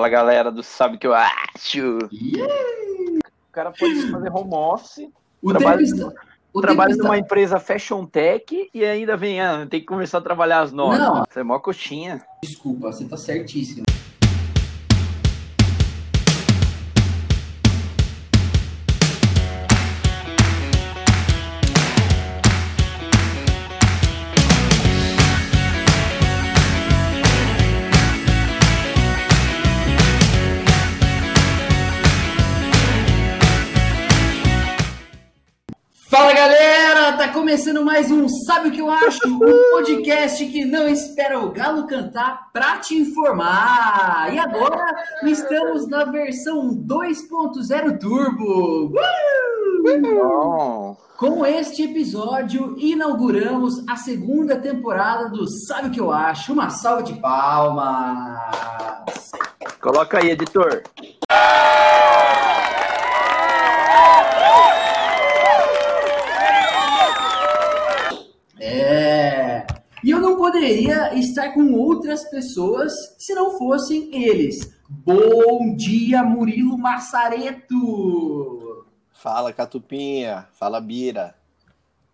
Fala galera do Sabe que eu acho. O cara pode fazer home office, O trabalha, tempo está- o trabalha tempo numa está- empresa fashion tech e ainda vem, ah, tem que começar a trabalhar às nove. Não. Você é mó coxinha. Desculpa, você tá certíssimo. Começando mais um Sabe o que eu acho? Um podcast que não espera o galo cantar pra te informar. E agora estamos na versão 2.0 Turbo. Uh! Com este episódio, inauguramos a segunda temporada do Sabe o que eu acho? Uma salva de palmas. Coloca aí, editor. É. poderia estar com outras pessoas se não fossem eles. Bom dia, Murilo Massareto! Fala Catupinha, fala Bira.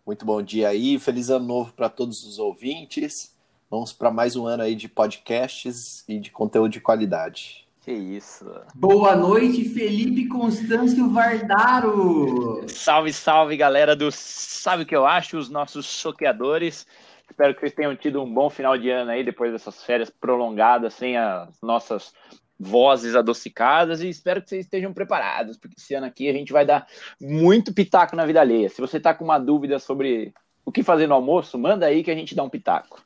Muito bom dia aí, feliz ano novo para todos os ouvintes. Vamos para mais um ano aí de podcasts e de conteúdo de qualidade. Que isso. Boa noite, Felipe Constâncio Vardaro! Salve, salve, galera do Sabe o que eu acho? Os nossos choqueadores. Espero que vocês tenham tido um bom final de ano aí, depois dessas férias prolongadas, sem as nossas vozes adocicadas, e espero que vocês estejam preparados, porque esse ano aqui a gente vai dar muito pitaco na vida alheia. Se você tá com uma dúvida sobre o que fazer no almoço, manda aí que a gente dá um pitaco.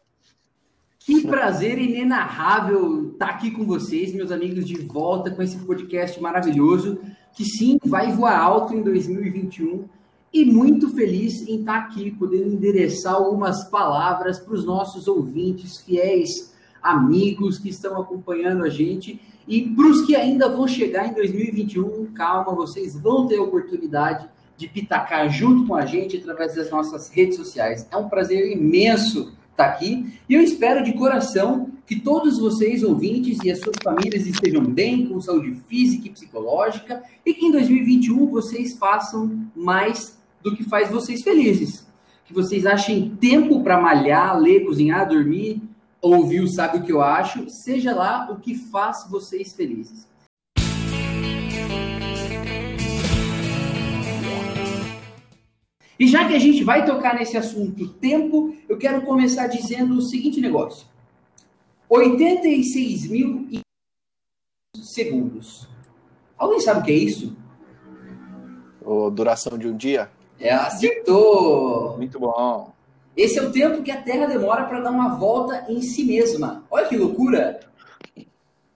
Que prazer inenarrável estar aqui com vocês, meus amigos, de volta com esse podcast maravilhoso, que sim, vai voar alto em 2021. E muito feliz em estar aqui, podendo endereçar algumas palavras para os nossos ouvintes, fiéis amigos que estão acompanhando a gente. E para os que ainda vão chegar em 2021, calma, vocês vão ter a oportunidade de pitacar junto com a gente através das nossas redes sociais. É um prazer imenso estar aqui e eu espero de coração que todos vocês, ouvintes e as suas famílias estejam bem, com saúde física e psicológica e que em 2021 vocês façam mais do que faz vocês felizes. Que vocês achem tempo para malhar, ler, cozinhar, dormir, ouvir o Sabe o que eu acho, seja lá o que faz vocês felizes. E já que a gente vai tocar nesse assunto tempo, eu quero começar dizendo o seguinte negócio. 86 mil segundos. Alguém sabe o que é isso? Ô, duração de um dia? É, acertou! Muito bom. Esse é o tempo que a Terra demora para dar uma volta em si mesma. Olha que loucura!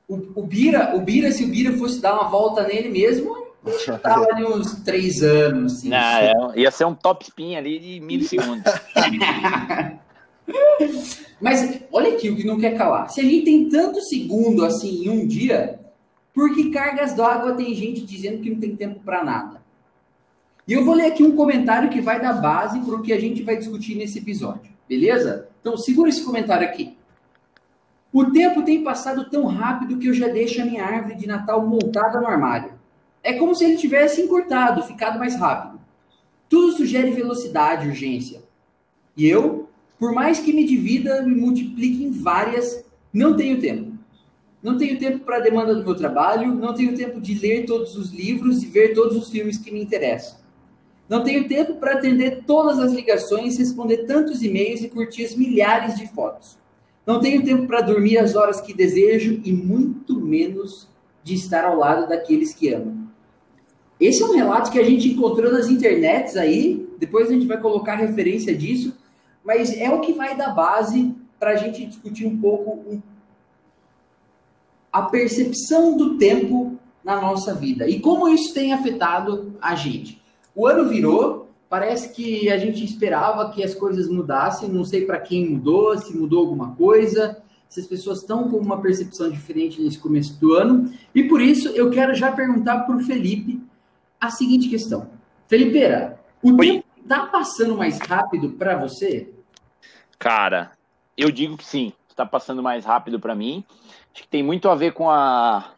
O, o, Bira, o Bira, se o Bira fosse dar uma volta nele mesmo, ele tava ali uns três anos. Assim, Não, é- ia ser um top spin ali de milissegundos. Mas olha aqui o que não quer calar. Se a gente tem tanto segundo assim em um dia, por que cargas d'água tem gente dizendo que não tem tempo para nada? E eu vou ler aqui um comentário que vai dar base para o que a gente vai discutir nesse episódio, beleza? Então segura esse comentário aqui. O tempo tem passado tão rápido que eu já deixo a minha árvore de Natal montada no armário. É como se ele tivesse encurtado, ficado mais rápido. Tudo sugere velocidade, urgência. E eu, por mais que me divida, me multiplique em várias, não tenho tempo. Não tenho tempo para a demanda do meu trabalho, não tenho tempo de ler todos os livros e ver todos os filmes que me interessam. Não tenho tempo para atender todas as ligações, responder tantos e-mails e curtir as milhares de fotos. Não tenho tempo para dormir as horas que desejo e muito menos de estar ao lado daqueles que amo. Esse é um relato que a gente encontrou nas internets aí, depois a gente vai colocar referência disso, mas é o que vai dar base para a gente discutir um pouco a percepção do tempo na nossa vida e como isso tem afetado a gente. O ano virou, parece que a gente esperava que as coisas mudassem, não sei para quem mudou, se mudou alguma coisa, se as pessoas estão com uma percepção diferente nesse começo do ano, e por isso eu quero já perguntar para o Felipe a seguinte questão. Felipeira, o Oi. tempo está passando mais rápido para você? Cara, eu digo que sim, está passando mais rápido para mim. Acho que tem muito a ver com a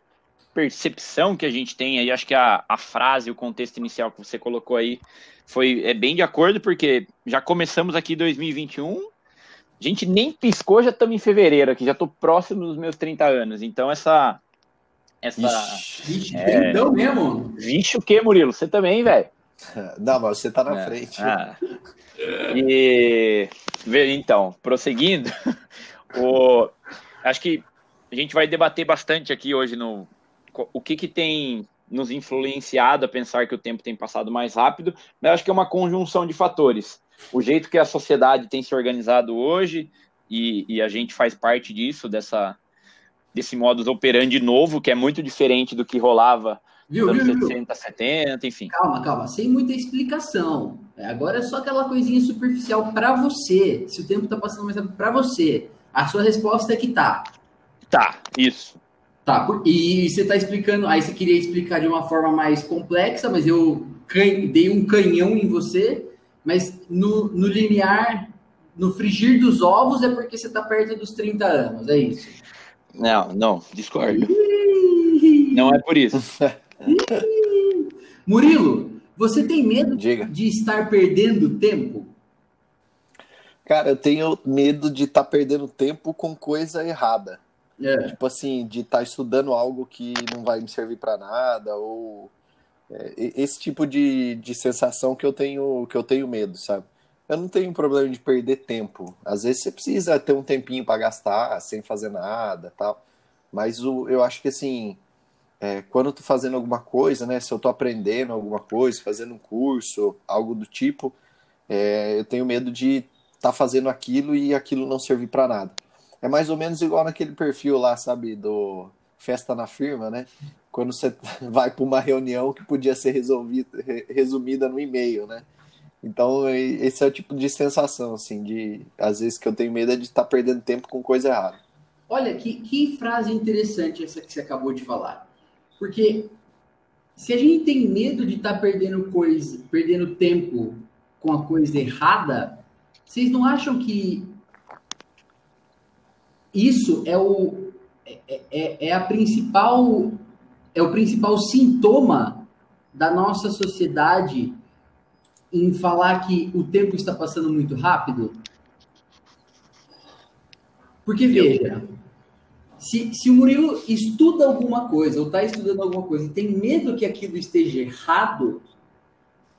percepção que a gente tem aí, acho que a, a frase, o contexto inicial que você colocou aí foi é bem de acordo, porque já começamos aqui 2021, a gente nem piscou, já estamos em fevereiro aqui, já estou próximo dos meus 30 anos, então essa... essa Vixe, é... então mesmo? Vixe o que, Murilo? Você também, velho? Não, mas você tá na é. frente. Ah. E então, prosseguindo, o, acho que a gente vai debater bastante aqui hoje no o que, que tem nos influenciado a pensar que o tempo tem passado mais rápido, mas acho que é uma conjunção de fatores. O jeito que a sociedade tem se organizado hoje, e, e a gente faz parte disso, dessa, desse modus operandi novo, que é muito diferente do que rolava Viu, anos viu, 60, viu? 70, enfim. Calma, calma, sem muita explicação. É, agora é só aquela coisinha superficial para você. Se o tempo tá passando mais rápido para você. A sua resposta é que tá. Tá, isso. Tá, e você tá explicando, aí você queria explicar de uma forma mais complexa, mas eu dei um canhão em você, mas no, no limiar, no frigir dos ovos é porque você tá perto dos 30 anos, é isso? Não, não, discordo. não é por isso. Murilo, você tem medo Diga. de estar perdendo tempo? Cara, eu tenho medo de estar tá perdendo tempo com coisa errada. É. Tipo assim, de estar tá estudando algo que não vai me servir para nada, ou é, esse tipo de, de sensação que eu tenho que eu tenho medo, sabe? Eu não tenho problema de perder tempo. Às vezes você precisa ter um tempinho para gastar sem fazer nada, tal. Mas o, eu acho que assim, é, quando eu tô fazendo alguma coisa, né? Se eu tô aprendendo alguma coisa, fazendo um curso, algo do tipo, é, eu tenho medo de estar tá fazendo aquilo e aquilo não servir para nada. É mais ou menos igual naquele perfil lá, sabe, do festa na firma, né? Quando você vai para uma reunião que podia ser resolvida, resumida no e-mail, né? Então, esse é o tipo de sensação, assim, de às vezes que eu tenho medo é de estar tá perdendo tempo com coisa errada. Olha, que, que frase interessante essa que você acabou de falar. Porque se a gente tem medo de estar tá perdendo coisa, perdendo tempo com a coisa errada, vocês não acham que isso é o é, é, é a principal é o principal sintoma da nossa sociedade em falar que o tempo está passando muito rápido? Porque veja, se, se o Murilo estuda alguma coisa ou está estudando alguma coisa e tem medo que aquilo esteja errado,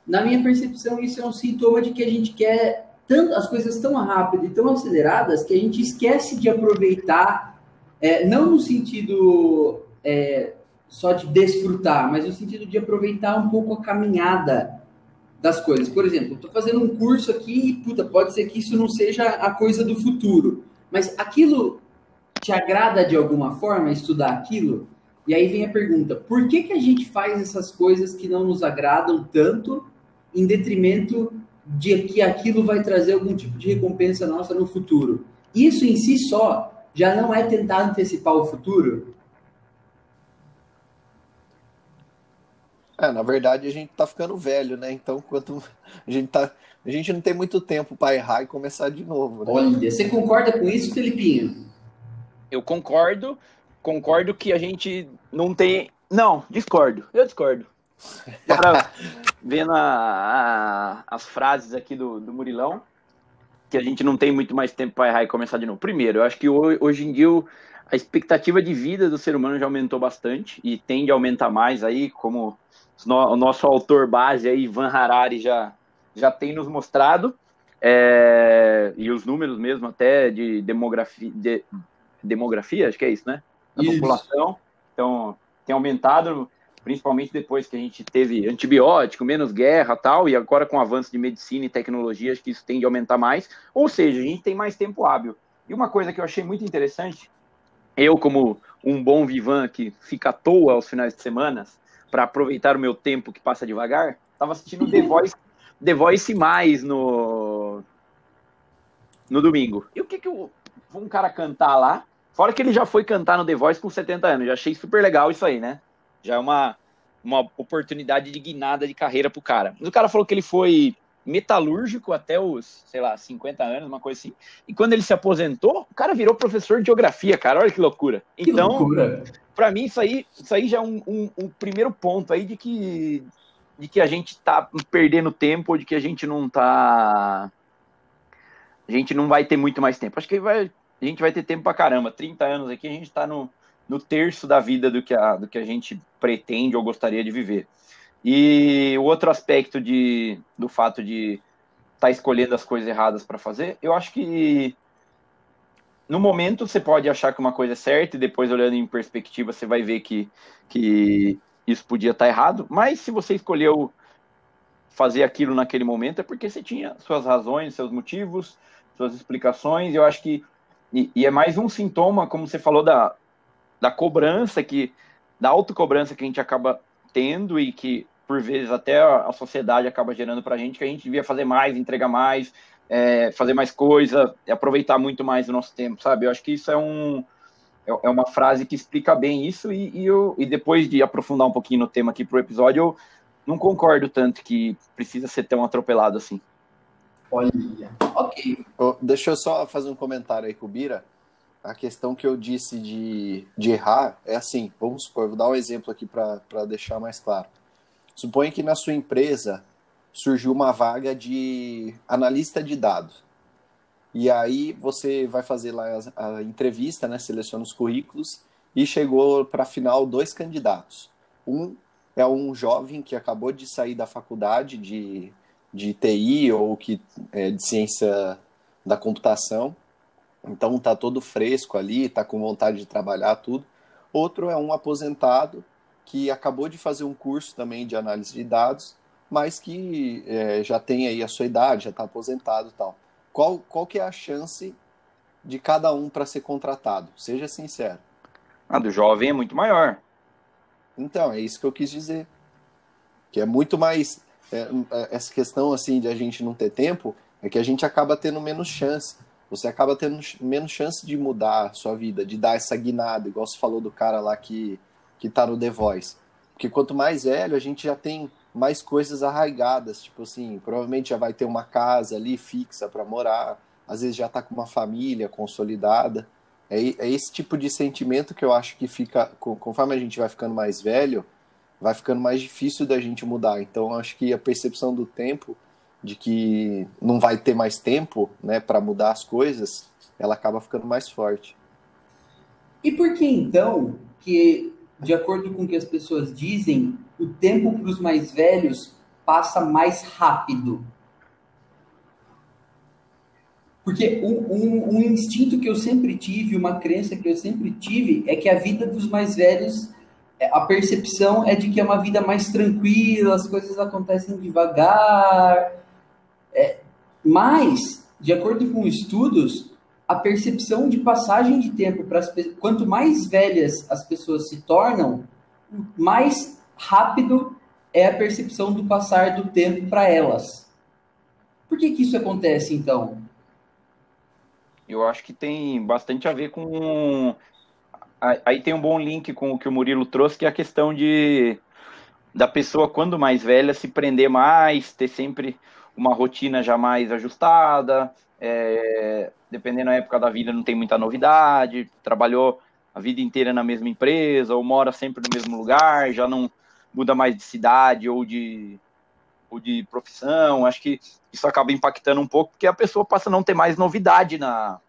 na minha percepção, isso é um sintoma de que a gente quer tanto as coisas tão rápido e tão aceleradas que a gente esquece de aproveitar, é, não no sentido é, só de desfrutar, mas no sentido de aproveitar um pouco a caminhada das coisas. Por exemplo, estou fazendo um curso aqui e, puta, pode ser que isso não seja a coisa do futuro, mas aquilo te agrada de alguma forma estudar aquilo? E aí vem a pergunta: por que, que a gente faz essas coisas que não nos agradam tanto, em detrimento de que aquilo vai trazer algum tipo de recompensa nossa no futuro? Isso em si só já não é tentar antecipar o futuro? É, na verdade a gente tá ficando velho, né? Então, quanto a gente tá, a gente não tem muito tempo para errar e começar de novo. Né? Olha, você concorda com isso, Felipinho? eu concordo, concordo que a gente não tem. Não, discordo, eu discordo. Agora, vendo a, a, as frases aqui do, do Murilão, que a gente não tem muito mais tempo para errar e começar de novo. Primeiro, eu acho que hoje em dia a expectativa de vida do ser humano já aumentou bastante e tende a aumentar mais aí, como o nosso autor base aí, Ivan Harari, já, já tem nos mostrado. É, e os números mesmo até de demografia, de, demografia, acho que é isso, né? Da isso. população. Então, tem aumentado, principalmente depois que a gente teve antibiótico, menos guerra tal, e agora com o avanço de medicina e tecnologia, acho que isso tende a aumentar mais. Ou seja, a gente tem mais tempo hábil. E uma coisa que eu achei muito interessante, eu, como um bom vivan que fica à toa aos finais de semana, para aproveitar o meu tempo que passa devagar, estava assistindo The Voice, The Voice mais no, no domingo. E o que, que eu, um cara cantar lá. Fora que ele já foi cantar no The Voice com 70 anos. Já achei super legal isso aí, né? Já é uma, uma oportunidade de guinada de carreira pro cara. Mas o cara falou que ele foi metalúrgico até os, sei lá, 50 anos, uma coisa assim. E quando ele se aposentou, o cara virou professor de geografia, cara. Olha que loucura. Que então, para mim, isso aí, isso aí já é um, um, um, primeiro ponto aí de que, de que a gente tá perdendo tempo, ou de que a gente não tá. A gente não vai ter muito mais tempo. Acho que vai, a gente vai ter tempo pra caramba. 30 anos aqui, a gente tá no, no terço da vida do que, a, do que a gente pretende ou gostaria de viver. E o outro aspecto de, do fato de estar tá escolhendo as coisas erradas para fazer, eu acho que no momento você pode achar que uma coisa é certa e depois olhando em perspectiva você vai ver que, que isso podia estar tá errado, mas se você escolheu fazer aquilo naquele momento é porque você tinha suas razões, seus motivos, suas explicações, eu acho que e, e é mais um sintoma, como você falou, da, da cobrança que da autocobrança que a gente acaba tendo e que, por vezes, até a, sociedade acaba gerando para a gente, que a gente devia fazer mais, entregar mais, é, fazer mais coisa, aproveitar muito mais o nosso tempo, sabe? Eu acho que isso é um é, é uma frase que explica bem isso e, e, eu, e depois de aprofundar um pouquinho no tema aqui pro episódio, eu não concordo tanto que precisa ser tão atropelado assim. Olha, ok. Oh, deixa eu só fazer um comentário aí com o Bira a questão que eu disse de, de errar é assim, vamos supor, vou dar um exemplo aqui para deixar mais claro. Suponha que na sua empresa surgiu uma vaga de analista de dados. E aí você vai fazer lá a, entrevista, né, seleciona os currículos e chegou para a final dois candidatos. Um é um jovem que acabou de sair da faculdade de, de TI ou que é, de ciência da computação então tá todo fresco ali, tá com vontade de trabalhar tudo. Outro é um aposentado que acabou de fazer um curso também de análise de dados, mas que é, já tem aí a sua idade, já está aposentado e tal. Qual, qual que é a chance de cada um para ser contratado? Seja sincero. A do jovem é muito maior. Então, é isso que eu quis dizer. Que é muito mais. É, é essa questão assim de a gente não ter tempo é que a gente acaba tendo menos chance você acaba tendo menos chance de mudar a sua vida, de dar essa guinada, igual você falou do cara lá que, que tá no The Voice. Porque quanto mais velho, a gente já tem mais coisas arraigadas, tipo assim, provavelmente já vai ter uma casa ali fixa para morar, às vezes já tá com uma família consolidada. É, é esse tipo de sentimento que eu acho que fica, conforme a gente vai ficando mais velho, vai ficando mais difícil da gente mudar. Então, acho que a percepção do tempo de que não vai ter mais tempo né, para mudar as coisas, ela acaba ficando mais forte. E por que então que, de acordo com o que as pessoas dizem, o tempo para os mais velhos passa mais rápido? Porque um, um, um, instinto que eu sempre tive, uma crença que eu sempre tive, é que a vida dos mais velhos, é, a percepção é de que é uma vida mais tranquila, as coisas acontecem devagar, é, mas, de acordo com estudos, a percepção de passagem de tempo para as quanto mais velhas as pessoas se tornam, mais rápido é a percepção do passar do tempo para elas. Por que, que isso acontece então? Eu acho que tem bastante a ver com. Aí tem um bom link com o que o Murilo trouxe, que é a questão de da pessoa, quando mais velha, se prender mais, ter sempre uma rotina já mais ajustada, é, dependendo da época da vida, não tem muita novidade, trabalhou a vida inteira na mesma empresa, ou mora sempre no mesmo lugar, já não muda mais de cidade ou de, ou de profissão. Acho que isso acaba impactando um pouco, porque a pessoa passa a não ter mais novidade na,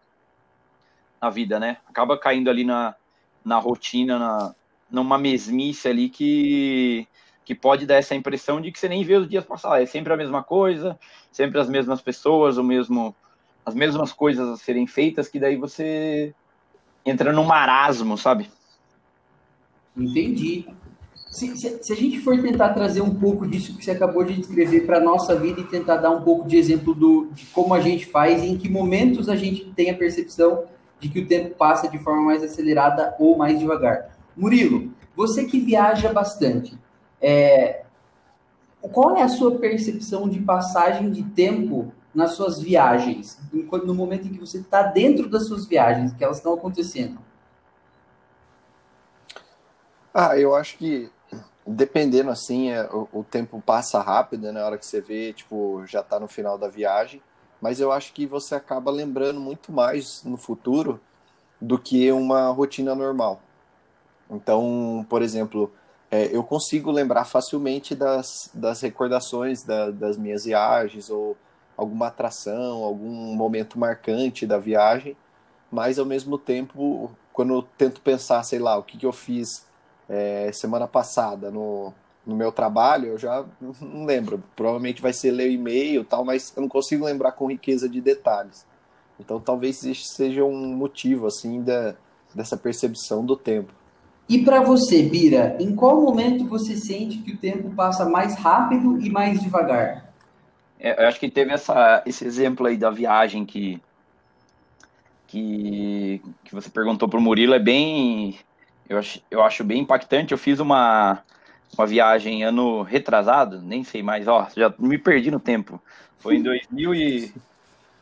na vida, né? Acaba caindo ali na, na rotina, na, numa mesmice ali que que pode dar essa impressão de que você nem vê os dias passar. É sempre a mesma coisa, sempre as mesmas pessoas, o mesmo, as mesmas coisas a serem feitas, que daí você entra num marasmo, sabe? Entendi. Se, se, se, a gente for tentar trazer um pouco disso que você acabou de descrever para a nossa vida e tentar dar um pouco de exemplo do, de como a gente faz e em que momentos a gente tem a percepção de que o tempo passa de forma mais acelerada ou mais devagar. Murilo, você que viaja bastante, é, qual é a sua percepção de passagem de tempo nas suas viagens, no momento em que você está dentro das suas viagens, que elas estão acontecendo? Ah, eu acho que dependendo assim, é, o, o, tempo passa rápido, né? Na hora que você vê, tipo, já tá no final da viagem. Mas eu acho que você acaba lembrando muito mais no futuro do que uma rotina normal. Então, por exemplo, é, eu consigo lembrar facilmente das, das recordações da, das minhas viagens ou alguma atração, algum momento marcante da viagem, mas ao mesmo tempo, quando eu tento pensar, sei lá, o que, que eu fiz é, semana passada no, no meu trabalho, eu já não lembro. Provavelmente vai ser ler e-mail tal, mas eu não consigo lembrar com riqueza de detalhes. Então talvez seja um motivo assim da, dessa percepção do tempo. E para você, Bira, em qual momento você sente que o tempo passa mais rápido e mais devagar? É, eu acho que teve essa, esse exemplo aí da viagem que, que, que você perguntou para o Murilo, é bem. Eu acho, eu acho bem impactante. Eu fiz uma, uma viagem ano retrasado, nem sei mais, ó, já me perdi no tempo. Foi em 2000 e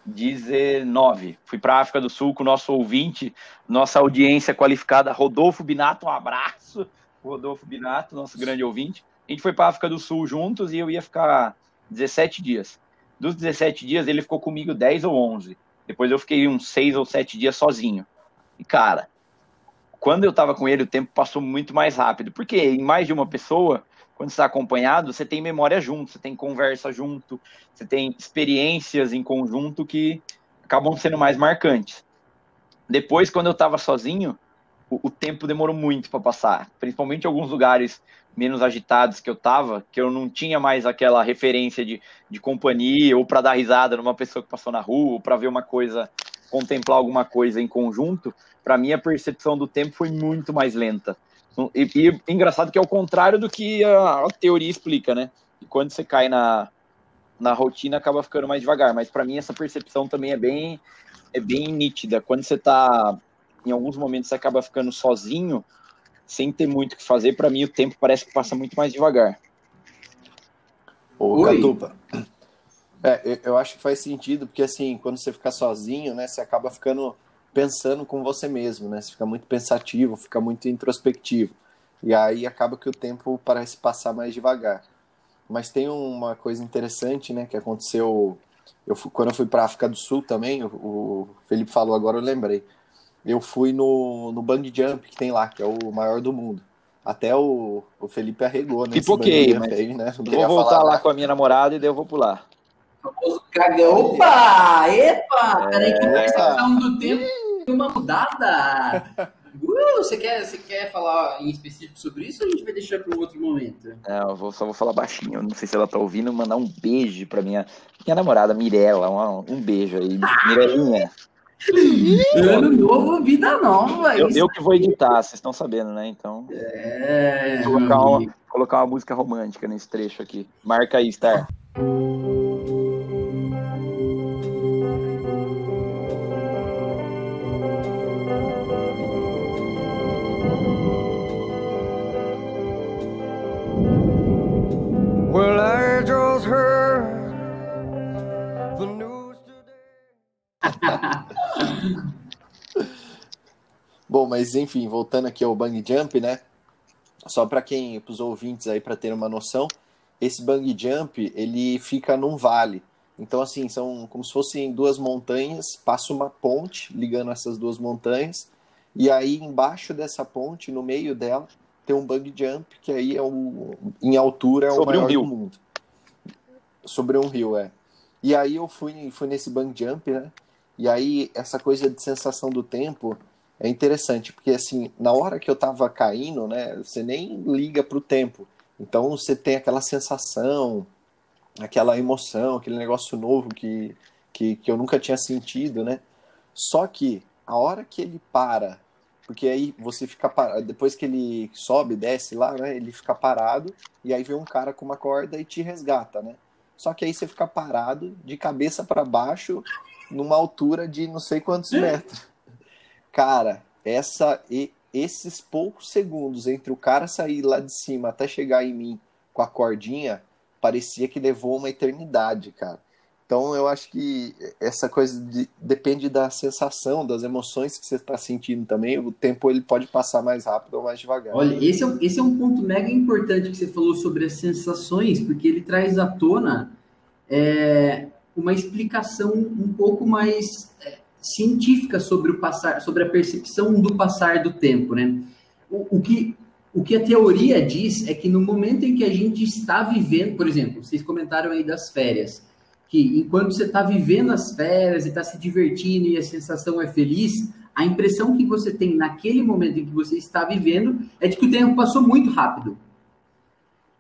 19. Fui para a África do Sul com o nosso ouvinte, nossa audiência qualificada, Rodolfo Binato. Um abraço, Rodolfo Binato, nosso grande ouvinte. A gente foi para a África do Sul juntos e eu ia ficar 17 dias. Dos 17 dias, ele ficou comigo 10 ou 11. Depois eu fiquei uns 6 ou 7 dias sozinho. E, cara, quando eu tava com ele, o tempo passou muito mais rápido. Porque em mais de uma pessoa, quando está acompanhado, você tem memória junto, você tem conversa junto, você tem experiências em conjunto que acabam sendo mais marcantes. Depois, quando eu estava sozinho, o, o, tempo demorou muito para passar, principalmente em alguns lugares menos agitados que eu estava, que eu não tinha mais aquela referência de, de companhia ou para dar risada numa pessoa que passou na rua, ou para ver uma coisa, contemplar alguma coisa em conjunto. Para mim, a percepção do tempo foi muito mais lenta. E, e engraçado que é o contrário do que a, a teoria explica, né? E quando você cai na, na rotina, acaba ficando mais devagar. Mas para mim, essa percepção também é bem, é bem nítida. Quando você tá. Em alguns momentos, você acaba ficando sozinho, sem ter muito o que fazer. Para mim, o tempo parece que passa muito mais devagar. Ô, Catupa. É, eu acho que faz sentido, porque assim, quando você fica sozinho, né, você acaba ficando pensando com você mesmo, né? Você fica muito pensativo, fica muito introspectivo. E aí acaba que o tempo parece passar mais devagar. Mas tem uma coisa interessante, né, que aconteceu eu fui, quando eu fui para África do Sul também, o, o, Felipe falou agora, eu lembrei. Eu fui no, no bang jump que tem lá, que é o maior do mundo. Até o, o Felipe arregou, né? Pipoquei, mas aí, né? vou voltar lá com a minha namorada e daí eu vou pular. Famoso cagão. Opa! Epa! Peraí que é... tá do tempo uma mudada. Uh, você, quer, você quer falar em específico sobre isso ou a gente vai deixar para um outro momento? É, eu vou, só vou falar baixinho. Não sei se ela tá ouvindo. Mandar um beijo para minha, minha namorada, Mirella. Um, um beijo aí. Mirelinha. Ano novo, vida nova. Eu, eu, que vou editar, vocês estão sabendo, né? Então. É. Colocar uma, colocar uma música romântica nesse trecho aqui. Marca aí, Star. Mas enfim, voltando aqui ao bang jump, né? Só para quem, para os ouvintes aí, para ter uma noção, esse bang jump ele fica num vale. Então, assim, são como se fossem duas montanhas, passa uma ponte ligando essas duas montanhas, e aí embaixo dessa ponte, no meio dela, tem um bug jump, que aí é o, em altura é Sobre o maior um rio. do mundo. Sobre um rio, é. E aí eu fui, fui nesse bang jump, né? E aí essa coisa de sensação do tempo é interessante, porque assim, na hora que eu tava caindo, né, você nem liga pro tempo. Então você tem aquela sensação, aquela emoção, aquele negócio novo que, que, que eu nunca tinha sentido, né? Só que a hora que ele para porque aí você fica parado, depois que ele sobe, desce lá, né? Ele fica parado e aí vem um cara com uma corda e te resgata, né? Só que aí você fica parado de cabeça para baixo numa altura de não sei quantos metros. Cara, essa e esses poucos segundos entre o cara sair lá de cima até chegar em mim com a cordinha, parecia que levou uma eternidade, cara. Então eu acho que essa coisa de, depende da sensação, das emoções que você está sentindo também. O tempo ele pode passar mais rápido ou mais devagar. Olha, esse é, esse é um ponto mega importante que você falou sobre as sensações, porque ele traz à tona é, uma explicação um pouco mais é, científica sobre o passar, sobre a percepção do passar do tempo, né? O, o que o que a teoria diz é que no momento em que a gente está vivendo, por exemplo, vocês comentaram aí das férias que enquanto você está vivendo as férias e está se divertindo e a sensação é feliz, a impressão que você tem naquele momento em que você está vivendo é de que o tempo passou muito rápido.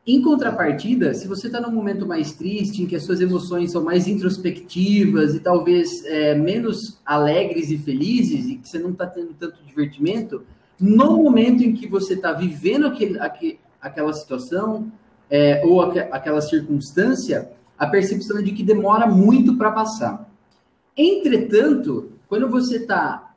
Em contrapartida, se você está num momento mais triste, em que as suas emoções são mais introspectivas e talvez é, menos alegres e felizes, e que você não está tendo tanto divertimento, no momento em que você está vivendo aquele, aquele, aquela situação é, ou aqu aquela circunstância, a percepção é de que demora muito para passar. Entretanto, quando você está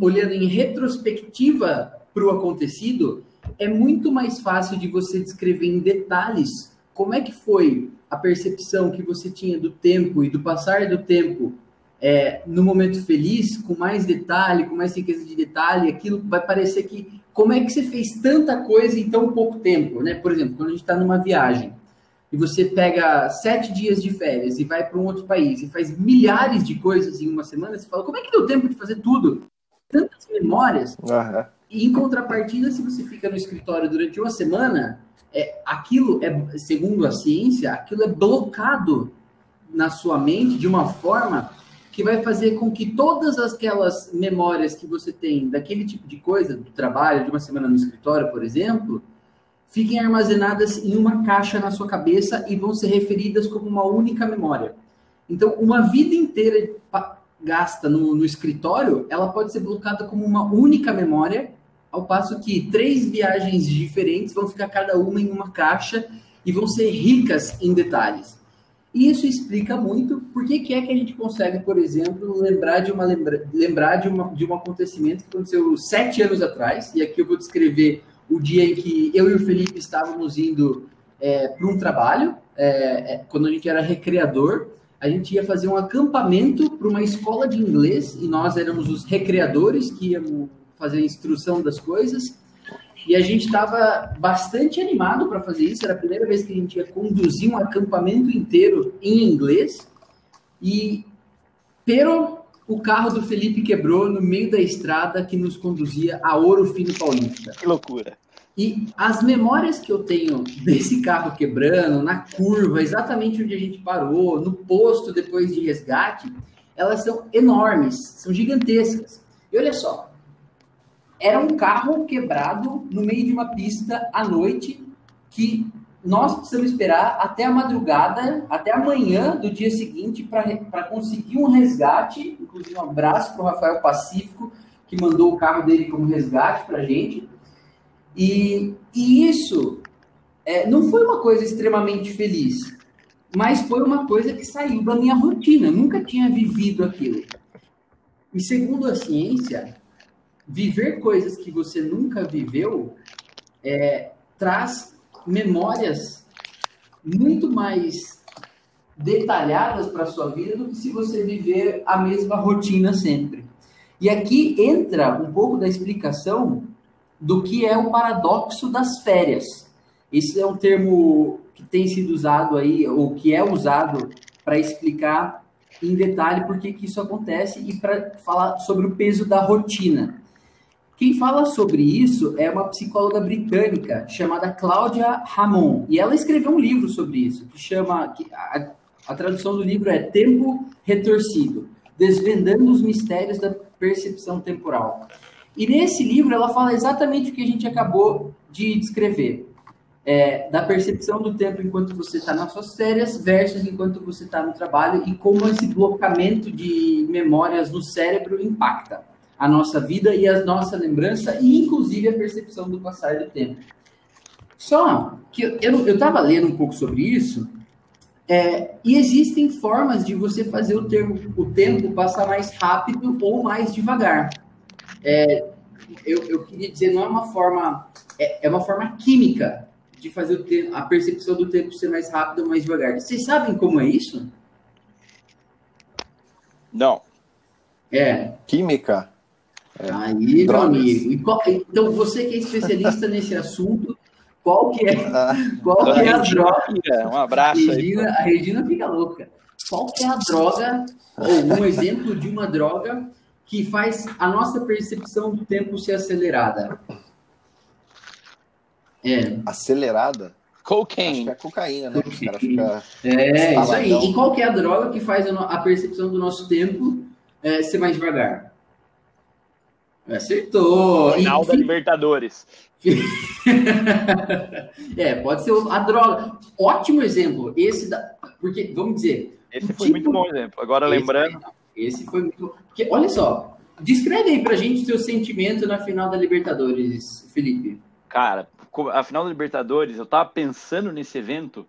olhando em retrospectiva para o acontecido, é muito mais fácil de você descrever em detalhes como é que foi a percepção que você tinha do tempo e do passar do tempo é, no momento feliz, com mais detalhe, com mais riqueza de detalhe, aquilo vai parecer que como é que você fez tanta coisa em tão pouco tempo, né? Por exemplo, quando a gente está numa viagem, e você pega sete dias de férias e vai para um outro país e faz milhares de coisas em uma semana, você fala, como é que deu tempo de fazer tudo? Tantas memórias. Uhum. Em contrapartida, se você fica no escritório durante uma semana, é, aquilo é, segundo a ciência, aquilo é blocado na sua mente de uma forma que vai fazer com que todas aquelas memórias que você tem daquele tipo de coisa, do trabalho, de uma semana no escritório, por exemplo, fiquem armazenadas em uma caixa na sua cabeça e vão ser referidas como uma única memória. Então, uma vida inteira gasta no, no escritório, ela pode ser bloqueada como uma única memória, ao passo que três viagens diferentes vão ficar cada uma em uma caixa e vão ser ricas em detalhes. E isso explica muito por que é que a gente consegue, por exemplo, lembrar de uma lembra, lembrar de, uma, de um acontecimento que aconteceu sete anos atrás, e aqui eu vou descrever o dia em que eu e o Felipe estávamos indo é, para um trabalho, é, é, quando a gente era recreador, a gente ia fazer um acampamento para uma escola de inglês e nós éramos os recreadores que íamos fazer a instrução das coisas. E a gente estava bastante animado para fazer isso. Era a primeira vez que a gente ia conduzir um acampamento inteiro em inglês. E, pero, o carro do Felipe quebrou no meio da estrada que nos conduzia a Ouro Fino Paulista. Que loucura. E as memórias que eu tenho desse carro quebrando, na curva, exatamente onde a gente parou, no posto depois de resgate, elas são enormes, são gigantescas. E olha só, era um carro quebrado no meio de uma pista à noite que nós precisamos esperar até a madrugada, até amanhã do dia seguinte, para conseguir um resgate. Inclusive, um abraço para o Rafael Pacífico, que mandou o carro dele como resgate para a gente. E, e isso é, não foi uma coisa extremamente feliz, mas foi uma coisa que saiu da minha rotina. Nunca tinha vivido aquilo. E segundo a ciência, viver coisas que você nunca viveu é, traz memórias muito mais detalhadas para a sua vida do que se você viver a mesma rotina sempre. E aqui entra um pouco da explicação do que é o paradoxo das férias. Esse é um termo que tem sido usado aí, ou que é usado para explicar em detalhe por que, que isso acontece e para falar sobre o peso da rotina. Quem fala sobre isso é uma psicóloga britânica chamada Cláudia Ramon. E ela escreveu um livro sobre isso, que chama. Que a, a tradução do livro é Tempo Retorcido Desvendando os Mistérios da Percepção Temporal. E nesse livro ela fala exatamente o que a gente acabou de descrever. É, da percepção do tempo enquanto você está nas suas férias versus enquanto você está no trabalho e como esse blocamento de memórias no cérebro impacta a nossa vida e a nossa lembrança e inclusive a percepção do passar do tempo. Só que eu estava lendo um pouco sobre isso é, e existem formas de você fazer o, termo, o tempo passar mais rápido ou mais devagar. É, eu, eu, queria dizer, não é uma forma, é, é uma forma química de fazer o tempo, a percepção do tempo ser mais rápido ou mais devagar. Vocês sabem como é isso? Não. É. Química. É. Aí, Drogas. meu amigo. Qual, então, você que é especialista nesse assunto, qual que é, ah. qual que é a droga? Um abraço Regina, aí. A Regina fica louca. Qual que é a droga, ou um exemplo de uma droga que faz a nossa percepção do tempo ser acelerada? É. Acelerada? Cocaine. Acho que é cocaína, né? Os caras ficam. É, isso aí. E qual que é a droga que faz a percepção do nosso tempo é, ser mais devagar? Acertou. Final da Libertadores. é, pode ser a droga. Ótimo exemplo. Esse da. Porque, vamos dizer. Esse foi tipo... muito bom exemplo. Agora esse lembrando. esse foi muito. Porque, olha só. Descreve aí pra gente o seu sentimento na final da Libertadores, Felipe. Cara, a final da Libertadores, eu tava pensando nesse evento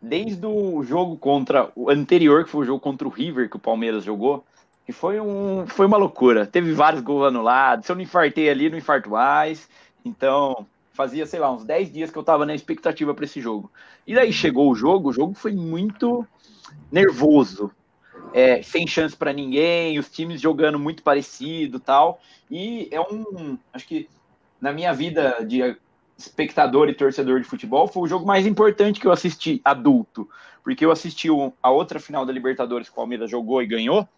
desde o jogo contra o anterior, que foi o jogo contra o River, que o Palmeiras jogou, que foi, um, foi uma loucura. Teve vários gols anulados. Se eu não infartei ali, não infarto mais. Então, fazia, sei lá, uns 10 dias que eu tava na expectativa para esse jogo. E daí chegou o jogo, o jogo foi muito nervoso. É, sem chance para ninguém, os times jogando muito parecido tal. E é um. Acho que na minha vida de espectador e torcedor de futebol, foi o jogo mais importante que eu assisti adulto. Porque eu assisti a outra final da Libertadores que o Palmeiras jogou e ganhou.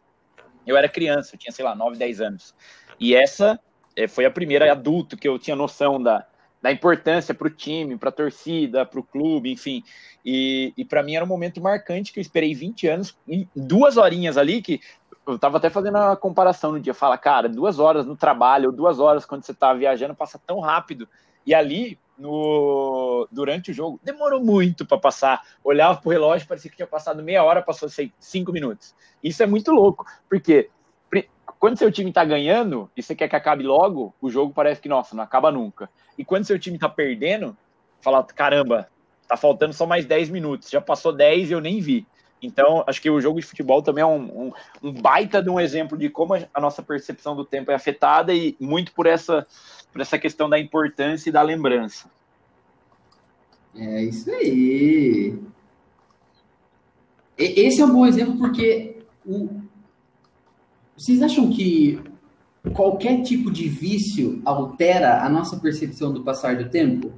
Eu era criança, eu tinha, sei lá, 9, 10 anos. E essa é, foi a primeira adulto que eu tinha noção da, da importância para o time, para a torcida, para o clube, enfim. E, e para mim era um momento marcante que eu esperei 20 anos, duas horinhas ali, que eu estava até fazendo a comparação no dia. Fala, cara, duas horas no trabalho, ou duas horas quando você está viajando, passa tão rápido. E ali, no durante o jogo, demorou muito para passar. Olhava pro relógio, parecia que tinha passado meia hora, passou sei, cinco minutos. Isso é muito louco, porque quando seu time tá ganhando e você quer que acabe logo, o jogo parece que, nossa, não acaba nunca. E quando seu time tá perdendo, fala, caramba, tá faltando só mais 10 minutos, já passou 10 e eu nem vi. Então, acho que o jogo de futebol também é um, um, um baita de um exemplo de como a nossa percepção do tempo é afetada e muito por essa por essa questão da importância e da lembrança. É isso aí. Esse é um bom exemplo porque o... vocês acham que qualquer tipo de vício altera a nossa percepção do passar do tempo?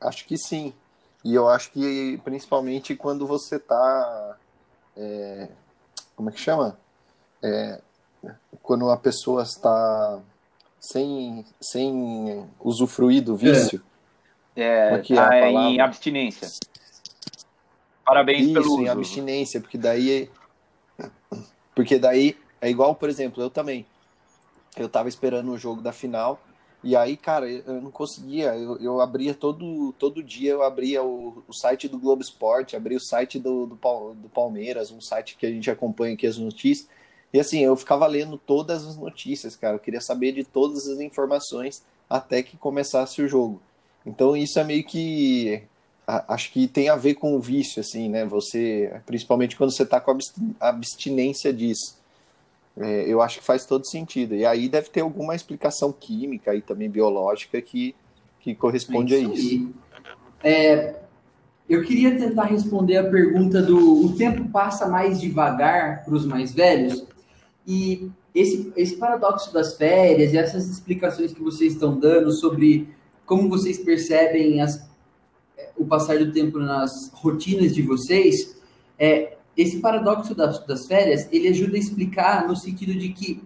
Acho que sim. E eu acho que principalmente quando você está. É... como é que chama? É, quando a pessoa está sem, sem usufruir do vício. É, é, tá é em abstinência. Parabéns Isso, pelo uso. em abstinência, porque daí porque daí é igual, por exemplo, eu também. Eu tava esperando o jogo da final e aí, cara, eu não conseguia. Eu, eu abria todo, todo dia, eu abria o, o site do Globo Esporte, abria o site do, do, do Palmeiras, um site que a gente acompanha aqui as notícias. E assim, eu ficava lendo todas as notícias, cara. Eu queria saber de todas as informações até que começasse o jogo. Então isso é meio que acho que tem a ver com o vício, assim, né? Você, principalmente quando você está com abstinência disso. É, eu acho que faz todo sentido. E aí deve ter alguma explicação química e também biológica que, que corresponde é isso a isso. É, eu queria tentar responder a pergunta do o tempo passa mais devagar para os mais velhos. E esse, esse paradoxo das férias e essas explicações que vocês estão dando sobre como vocês percebem as, o passar do tempo nas rotinas de vocês, é, esse paradoxo das, das férias, ele ajuda a explicar no sentido de que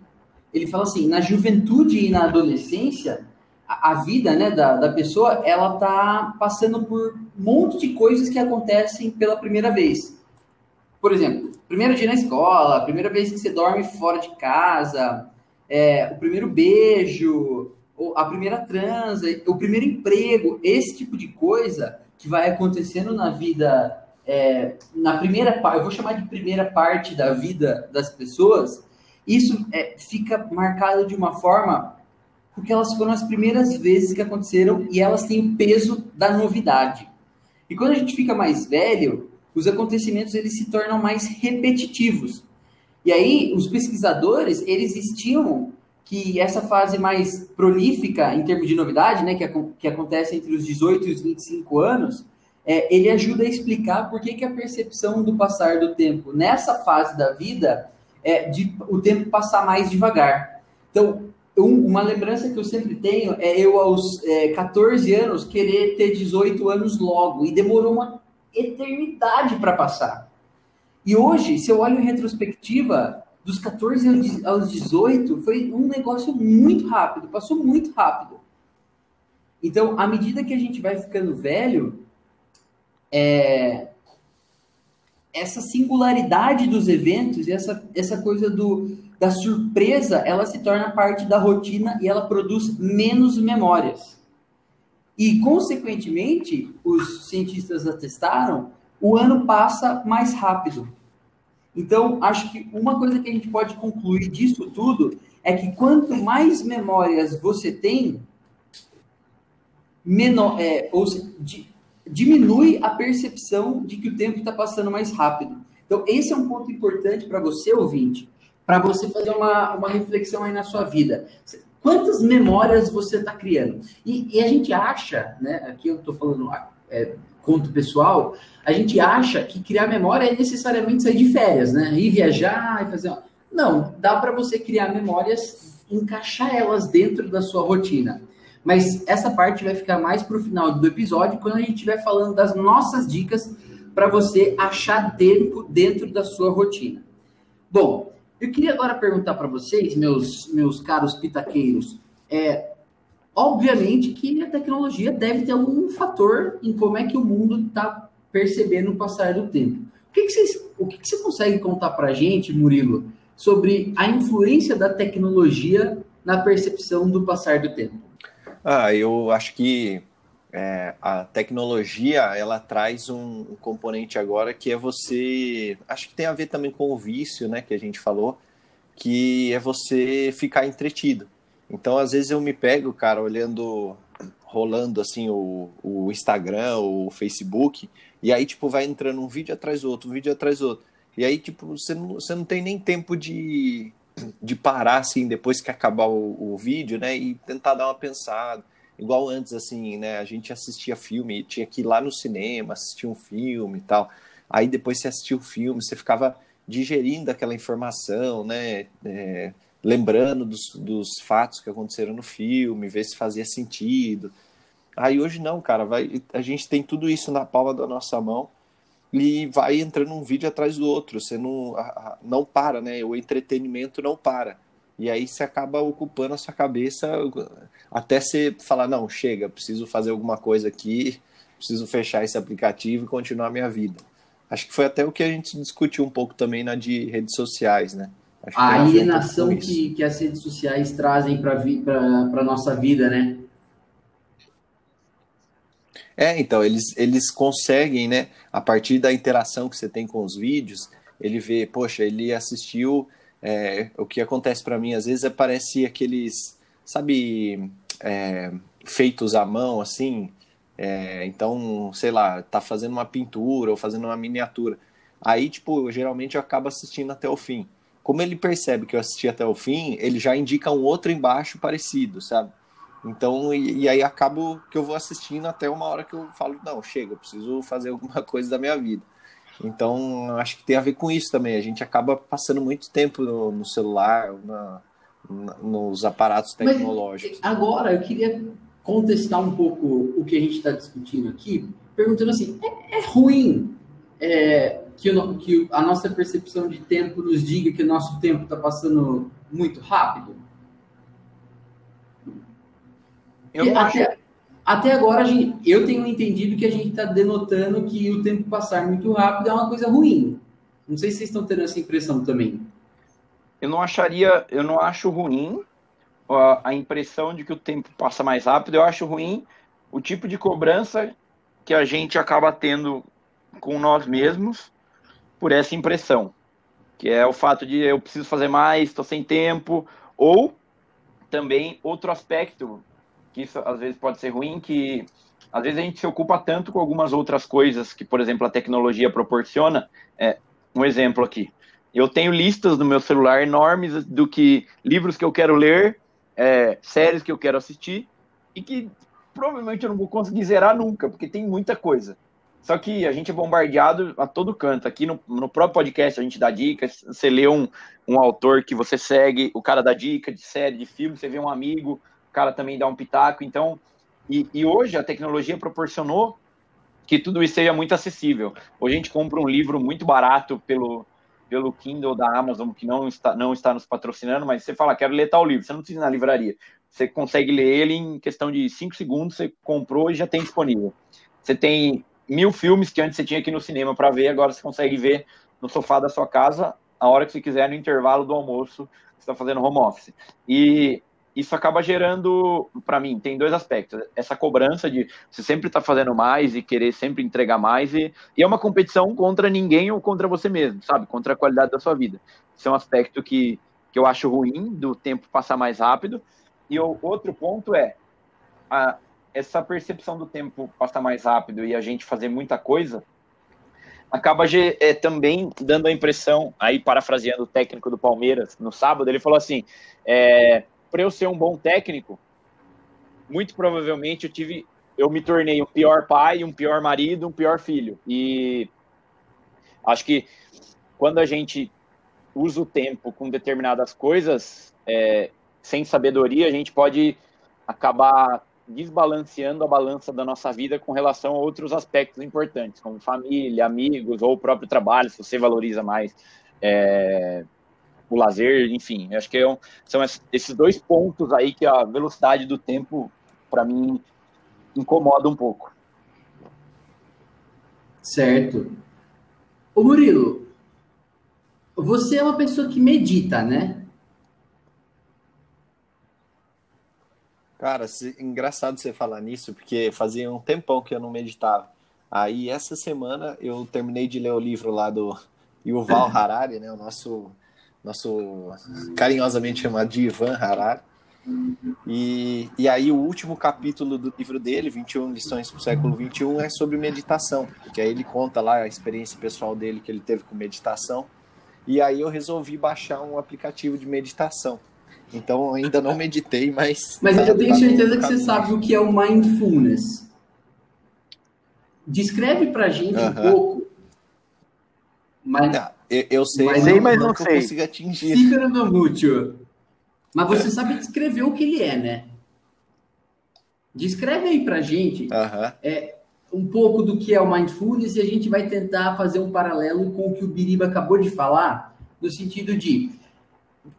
ele fala assim, na juventude e na adolescência, a, a vida né, da, da pessoa, ela tá passando por um monte de coisas que acontecem pela primeira vez. Por exemplo, primeiro dia na escola, primeira vez que você dorme fora de casa, é, o primeiro beijo, a primeira transa, o primeiro emprego, esse tipo de coisa que vai acontecendo na vida, é, na primeira parte, eu vou chamar de primeira parte da vida das pessoas, isso é, fica marcado de uma forma porque elas foram as primeiras vezes que aconteceram e elas têm o peso da novidade. E quando a gente fica mais velho, os acontecimentos eles se tornam mais repetitivos. E aí, os pesquisadores, eles estimam que essa fase mais prolífica em termos de novidade, né, que, que acontece entre os 18 e os 25 anos, é, ele ajuda a explicar por que, que a percepção do passar do tempo nessa fase da vida é de o tempo passar mais devagar. Então, um, uma lembrança que eu sempre tenho é eu aos é, 14 anos querer ter 18 anos logo e demorou uma eternidade para passar. E hoje, se eu olho em retrospectiva, dos 14 aos 18, foi um negócio muito rápido, passou muito rápido. Então, à medida que a gente vai ficando velho, é, essa singularidade dos eventos e essa, essa coisa do, da surpresa, ela se torna parte da rotina e ela produz menos memórias. E, consequentemente, os cientistas atestaram, o ano passa mais rápido. Então, acho que uma coisa que a gente pode concluir disso tudo é que quanto mais memórias você tem, menor, é, ou de, diminui a percepção de que o tempo está passando mais rápido. Então, esse é um ponto importante para você, ouvinte, para você fazer uma, uma reflexão aí na sua vida. Quantas memórias você está criando? E, e, a gente acha, né? Aqui eu estou falando é, conto pessoal, a gente acha que criar memória é necessariamente sair de férias, né? Ir viajar e fazer. Não, dá para você criar memórias, encaixar elas dentro da sua rotina. Mas essa parte vai ficar mais para o final do episódio, quando a gente estiver falando das nossas dicas para você achar tempo dentro da sua rotina. Bom, eu queria agora perguntar para vocês, meus, meus caros pitaqueiros, é, obviamente que a tecnologia deve ter algum fator em como é que o mundo está percebendo o passar do tempo. O que, que, vocês, o que, que você consegue contar para a gente, Murilo, sobre a influência da tecnologia na percepção do passar do tempo? Ah, eu acho que é, a tecnologia ela traz um, componente agora que é você, acho que tem a ver também com o vício, né, que a gente falou, que é você ficar entretido. Então, às vezes eu me pego, cara, olhando, rolando assim o, o Instagram, o Facebook, e aí tipo vai entrando um vídeo atrás do outro, um vídeo atrás do outro. E aí tipo você não, você não tem nem tempo de de parar assim depois que acabar o, o, vídeo, né, e tentar dar uma pensada. Igual antes assim, né, a gente assistia filme, tinha que ir lá no cinema, assistir um filme e tal. Aí depois você assistia o filme, você ficava digerindo aquela informação, né, é, lembrando dos, dos fatos que aconteceram no filme, ver se fazia sentido. Aí hoje não, cara, vai, a gente tem tudo isso na palma da nossa mão e vai entrando um vídeo atrás do outro. Você não, não para, né? O entretenimento não para. E aí você acaba ocupando a sua cabeça até você falar, não, chega, preciso fazer alguma coisa aqui, preciso fechar esse aplicativo e continuar a minha vida. Acho que foi até o que a gente discutiu um pouco também na de redes sociais, né? A alienação um que, que as redes sociais trazem para a nossa vida, né? É, então, eles, eles conseguem, né, a partir da interação que você tem com os vídeos, ele vê, poxa, ele assistiu. É, o que acontece para mim às vezes é aqueles, sabe, é, feitos à mão, assim. É, então, sei lá, tá fazendo uma pintura ou fazendo uma miniatura. Aí, tipo, geralmente eu acabo assistindo até o fim. Como ele percebe que eu assisti até o fim, ele já indica um outro embaixo parecido, sabe? Então, e, e, aí acabo que eu vou assistindo até uma hora que eu falo, não, chega, eu preciso fazer alguma coisa da minha vida. Então, acho que tem a ver com isso também. A gente acaba passando muito tempo no, no celular, na, na, nos aparatos tecnológicos. Mas agora, eu queria contestar um pouco o que a gente está discutindo aqui, perguntando assim: é, é ruim é, que, o, que a nossa percepção de tempo nos diga que o nosso tempo está passando muito rápido? Eu até, acho... até agora, gente, eu tenho entendido que a gente está denotando que o tempo passar muito rápido é uma coisa ruim. Não sei se vocês estão tendo essa impressão também. Eu não acharia, eu não acho ruim a, a impressão de que o tempo passa mais rápido. Eu acho ruim o tipo de cobrança que a gente acaba tendo com nós mesmos por essa impressão, que é o fato de eu preciso fazer mais, estou sem tempo, ou também outro aspecto que isso às vezes pode ser ruim, que às vezes a gente se ocupa tanto com algumas outras coisas que, por exemplo, a tecnologia proporciona. É, um exemplo aqui. Eu tenho listas no meu celular enormes do que livros que eu quero ler, é, séries que eu quero assistir e que provavelmente eu não vou conseguir zerar nunca, porque tem muita coisa. Só que a gente é bombardeado a todo canto. Aqui no, no próprio podcast a gente dá dicas. Você lê um, um autor que você segue, o cara dá dica de série, de filme, você vê um amigo, cara também dá um pitaco. Então, e, e hoje a tecnologia proporcionou que tudo isso seja muito acessível. Hoje a gente compra um livro muito barato pelo, pelo Kindle da Amazon, que não está, não está nos patrocinando, mas você fala, quero ler tal livro, você não precisa ir na livraria. Você consegue ler ele em questão de cinco segundos, você comprou e já tem disponível. Você tem mil filmes que antes você tinha ir no cinema para ver, agora você consegue ver no sofá da sua casa a hora que você quiser, no intervalo do almoço, você está fazendo home office. E isso acaba gerando, para mim, tem dois aspectos. Essa cobrança de você sempre estar tá fazendo mais e querer sempre entregar mais, e, e, é uma competição contra ninguém ou contra você mesmo, sabe? Contra a qualidade da sua vida. Isso é um aspecto que, que eu acho ruim, do tempo passar mais rápido. E o outro ponto é, a, essa percepção do tempo passar mais rápido e a gente fazer muita coisa acaba é, também dando a impressão, aí parafraseando o técnico do Palmeiras no sábado, ele falou assim: é, para eu ser um bom técnico, muito provavelmente eu tive, eu me tornei um pior pai, um pior marido, um pior filho. E acho que quando a gente usa o tempo com determinadas coisas, é, sem sabedoria, a gente pode acabar desbalanceando a balança da nossa vida com relação a outros aspectos importantes, como família, amigos ou o próprio trabalho, se você valoriza mais é, o lazer, enfim. Acho que é um, são esses dois pontos aí que a velocidade do tempo, para mim, incomoda um pouco. Certo. Ô Murilo, você é uma pessoa que medita, né? Cara, se, engraçado você falar nisso, porque fazia um tempão que eu não meditava. Aí essa semana eu terminei de ler o livro lá do Yuval Harari, né, o nosso nosso carinhosamente chamado de Ivan Harari. E, e aí o último capítulo do livro dele, 21 lições para o século 21, é sobre meditação, que aí ele conta lá a experiência pessoal dele que ele teve com meditação. E aí eu resolvi baixar um aplicativo de meditação. Então ainda não meditei, mas. Mas tá, eu tenho tá certeza que você sabe o que é o mindfulness. Descreve pra gente uh -huh. um pouco. Mas, não, eu, eu, sei, mas, sei, mas não, não sei. consigo atingir. Fica no mútil. Mas você sabe descrever o que ele é, né? Descreve aí pra gente uh -huh. é, um pouco do que é o mindfulness e a gente vai tentar fazer um paralelo com o que o Biriba acabou de falar, no sentido de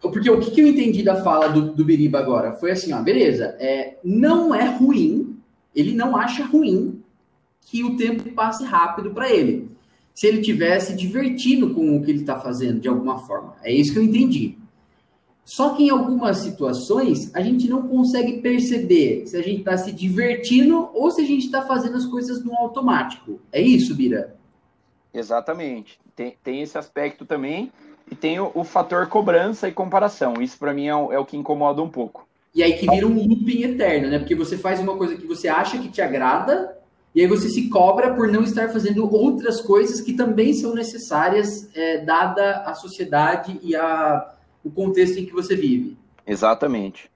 porque o que, que eu entendi da fala do, do Biriba agora? Foi assim, ó, beleza, é, não é ruim, ele não acha ruim que o tempo passe rápido para ele. Se ele tivesse divertindo com o que ele está fazendo de alguma forma. É isso que eu entendi. Só que em algumas situações a gente não consegue perceber se a gente está se divertindo ou se a gente está fazendo as coisas no automático. É isso, Bira? Exatamente. Tem, tem esse aspecto também. E tem o, o fator cobrança e comparação. Isso para mim é o, é o que incomoda um pouco. E aí que vira um looping eterno, né? Porque você faz uma coisa que você acha que te agrada, e aí você se cobra por não estar fazendo outras coisas que também são necessárias, é, dada a sociedade e a, o contexto em que você vive. Exatamente.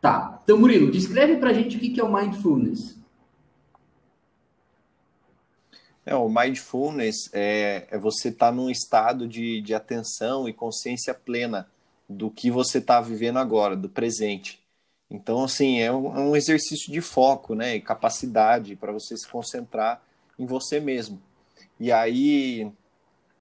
Tá. Então, Murilo, descreve pra gente o que é o mindfulness. É, o mindfulness é, é você estar tá num estado de, de atenção e consciência plena do que você está vivendo agora, do presente. Então, assim, é um, é um exercício de foco, né, e capacidade para você se concentrar em você mesmo. E aí,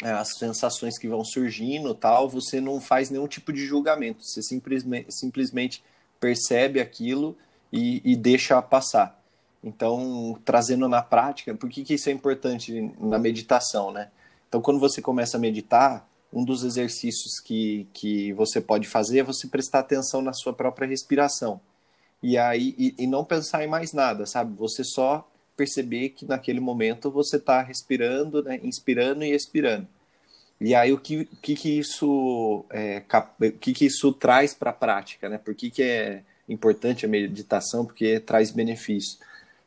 é, as sensações que vão surgindo, tal, você não faz nenhum tipo de julgamento, você simplesmente, simplesmente percebe aquilo e, e deixa passar. Então, trazendo na prática, por que, que isso é importante na meditação, né? Então, quando você começa a meditar, um dos exercícios que, que você pode fazer é você prestar atenção na sua própria respiração. E aí, e, e não pensar em mais nada, sabe? Você só perceber que naquele momento você está respirando, né? inspirando e expirando. E aí o que, que, que isso é, cap, que, que isso traz para a prática, né? Por que, que é importante a meditação? Porque traz benefícios.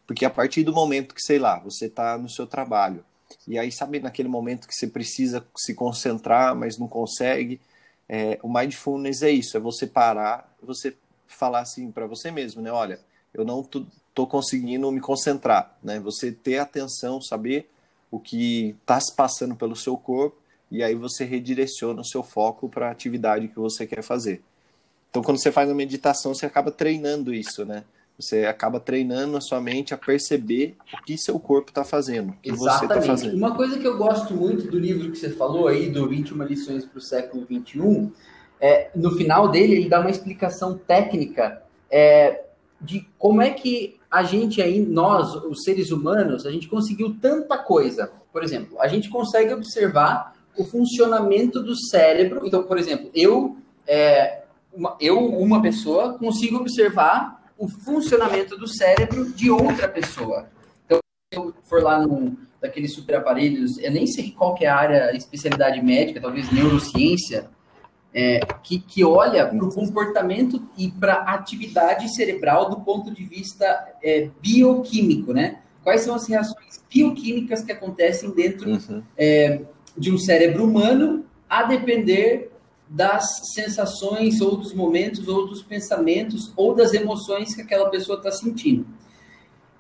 Porque a partir do momento que, sei lá, você está no seu trabalho, e aí, sabe, naquele momento que você precisa se concentrar, mas não consegue, é, o mindfulness é isso, é você parar, você falar assim para você mesmo, né? Olha, eu não tô, conseguindo me concentrar, né? Você ter atenção, saber o que está se passando pelo seu corpo e aí você redireciona o seu foco para a atividade que você quer fazer. Então, quando você faz a meditação, você acaba treinando isso, né? Você acaba treinando a sua mente a perceber o que seu corpo está fazendo, o que Exatamente. você está fazendo. Uma coisa que eu gosto muito do livro que você falou aí, do 21 lições para o século 21, é, no final dele ele dá uma explicação técnica é, de como é que a gente aí, nós, os seres humanos, a gente conseguiu tanta coisa. Por exemplo, a gente consegue observar o funcionamento do cérebro. Então, por exemplo, eu, é, uma, eu, uma pessoa, consigo observar o funcionamento do cérebro de outra pessoa. Então, se eu for lá num daqueles super aparelhos, eu nem sei qual que é a área, especialidade médica, talvez neurociência, é, que, que olha para o comportamento e para a atividade cerebral do ponto de vista é, bioquímico, né? Quais são as reações bioquímicas que acontecem dentro uhum. é, de um cérebro humano, a depender das sensações, ou dos momentos, ou dos pensamentos, ou das emoções que aquela pessoa está sentindo.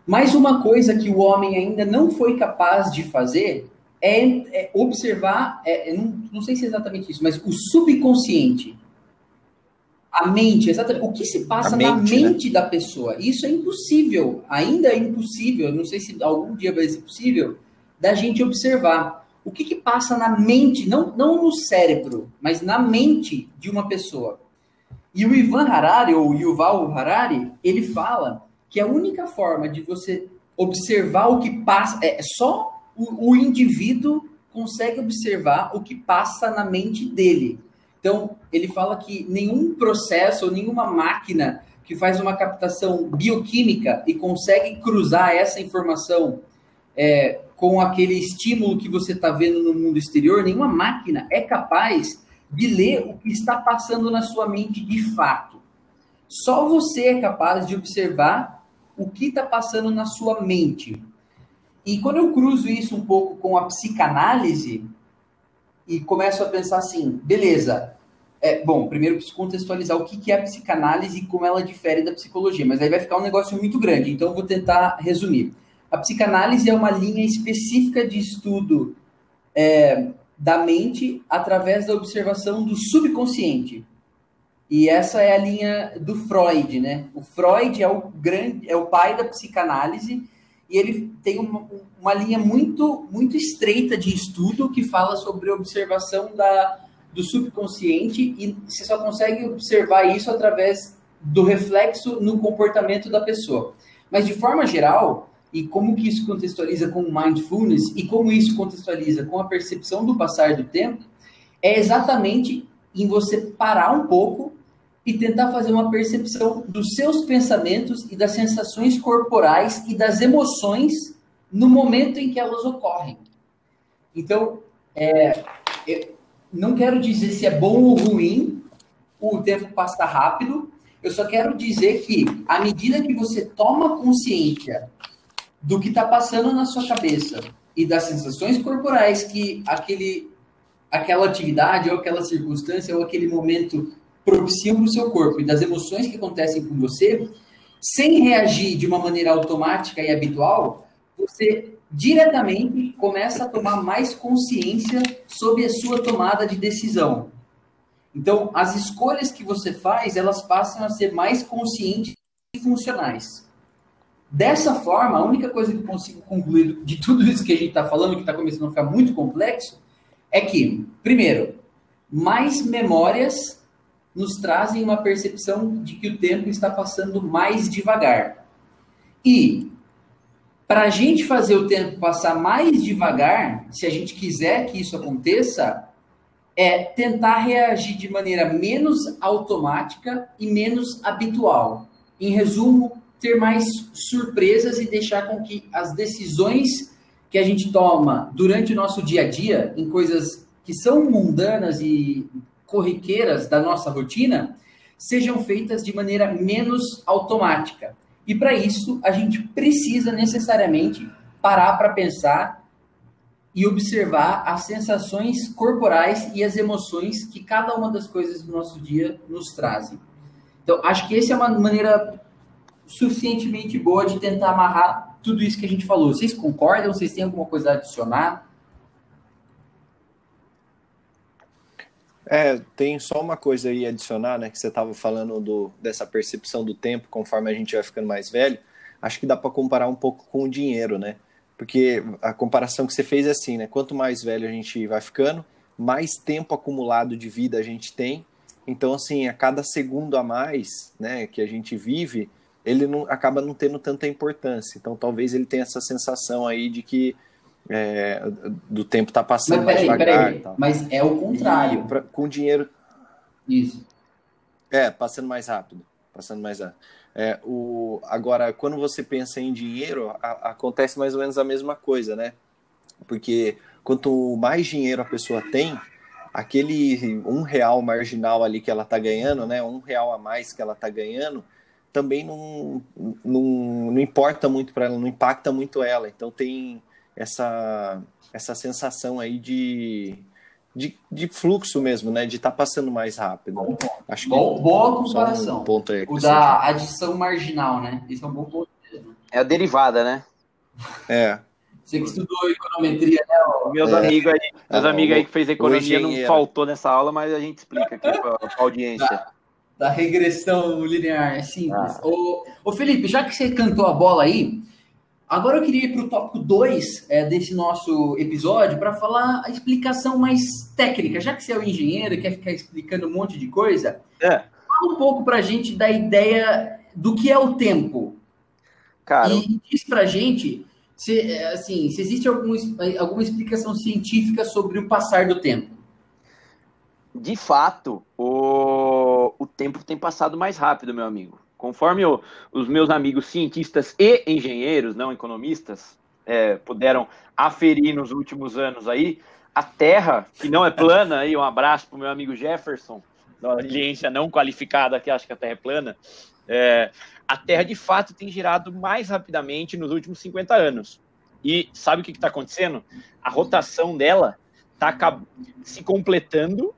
Mas uma coisa que o homem ainda não foi capaz de fazer é, é observar, é, não, não, sei se é exatamente isso, mas o subconsciente. A mente, exatamente. O que se passa mente, na mente né? da pessoa. Isso é impossível, ainda é impossível, não sei se algum dia vai ser possível, da gente observar. O que, que passa na mente, não, não no cérebro, mas na mente de uma pessoa. E o Ivan Harari, ou Yuval Harari, ele fala que a única forma de você observar o que passa é só o, o indivíduo consegue observar o que passa na mente dele. Então, ele fala que nenhum processo ou nenhuma máquina que faz uma captação bioquímica e consegue cruzar essa informação é, com aquele estímulo que você está vendo no mundo exterior, nenhuma máquina é capaz de ler o que está passando na sua mente de fato. Só você é capaz de observar o que está passando na sua mente. E quando eu cruzo isso um pouco com a psicanálise e começo a pensar assim, beleza, é, bom, primeiro preciso contextualizar o que, que é a psicanálise e como ela difere da psicologia, mas aí vai ficar um negócio muito grande, então eu vou tentar resumir. A psicanálise é uma linha específica de estudo é, da mente através da observação do subconsciente. E essa é a linha do Freud, né? O Freud é o grande, é o pai da psicanálise e ele tem uma, uma linha muito, muito estreita de estudo que fala sobre observação da, do subconsciente e você só consegue observar isso através do reflexo no comportamento da pessoa. Mas de forma geral, e como que isso contextualiza com mindfulness e como isso contextualiza com a percepção do passar do tempo, é exatamente em você parar um pouco e tentar fazer uma percepção dos seus pensamentos e das sensações corporais e das emoções no momento em que elas ocorrem. Então, é, não quero dizer se é bom ou ruim, o tempo passa rápido, eu só quero dizer que, à medida que você toma consciência do que está passando na sua cabeça e das sensações corporais que aquele, aquela atividade ou aquela circunstância ou aquele momento propiciam no seu corpo e das emoções que acontecem com você, sem reagir de uma maneira automática e habitual, você diretamente começa a tomar mais consciência sobre a sua tomada de decisão. Então, as escolhas que você faz, elas passam a ser mais conscientes e funcionais. Dessa forma, a única coisa que eu consigo concluir de tudo isso que a gente está falando, que está começando a ficar muito complexo, é que, primeiro, mais memórias nos trazem uma percepção de que o tempo está passando mais devagar. E para a gente fazer o tempo passar mais devagar, se a gente quiser que isso aconteça, é tentar reagir de maneira menos automática e menos habitual. Em resumo, ter mais surpresas e deixar com que as decisões que a gente toma durante o nosso dia a dia, em coisas que são mundanas e corriqueiras da nossa rotina sejam feitas de maneira menos automática. E para isso, a gente precisa necessariamente parar para pensar e observar as sensações corporais e as emoções que cada uma das coisas do nosso dia nos trazem. Então, acho que essa é uma maneira suficientemente boa de tentar amarrar tudo isso que a gente falou. Vocês concordam? Vocês têm alguma coisa a adicionar? É, tem só uma coisa aí a adicionar, né? Que você estava falando do, dessa percepção do tempo conforme a gente vai ficando mais velho. Acho que dá para comparar um pouco com o dinheiro, né? Porque a comparação que você fez é assim, né? Quanto mais velho a gente vai ficando, mais tempo acumulado de vida a gente tem. Então, assim, a cada segundo a mais, né, que a gente vive, ele não acaba não tendo tanta importância. Então, talvez ele tenha essa sensação aí de que é, do tempo tá passando mas, mais devagar. Mas é o contrário. Pra, com dinheiro. Isso. É, passando mais rápido. Passando mais rápido. É, o, agora, quando você pensa em dinheiro, a, acontece mais ou menos a mesma coisa, né? Porque quanto mais dinheiro a pessoa tem, aquele um real marginal ali que ela tá ganhando, né? Um real a mais que ela tá ganhando, também não, não, não importa muito para ela, não impacta muito ela. Então tem essa, essa sensação aí de, de, de fluxo mesmo, né? De estar tá passando mais rápido. Bom, Acho bom, que boa comparação. Um ponto aí o da adição marginal, né? Isso é um bom ponto. É a derivada, né? É. Você que estudou econometria, né? Meus é. amigos aí, meus ah, amigos aí que fez economia não faltou nessa aula, mas a gente explica aqui para a audiência. Da, da, regressão linear, é simples. Ah. Ô, ô Felipe, já que você cantou a bola aí, Agora eu queria ir para o tópico 2 é, desse nosso episódio para falar a explicação mais técnica. Já que você é o engenheiro e quer ficar explicando um monte de coisa, é. fala um pouco para a gente da ideia do que é o tempo. Cara. E diz para a gente se, é, assim, se existe algum, alguma explicação científica sobre o passar do tempo. De fato, o, o tempo tem passado mais rápido, meu amigo. Conforme o, os meus amigos cientistas e engenheiros, não economistas, é, puderam aferir nos últimos anos aí, a Terra, que não é plana, aí um abraço para o meu amigo Jefferson, da audiência não qualificada que acha que a Terra é plana, é, a Terra de fato tem girado mais rapidamente nos últimos 50 anos. E sabe o que está acontecendo? A rotação dela está se completando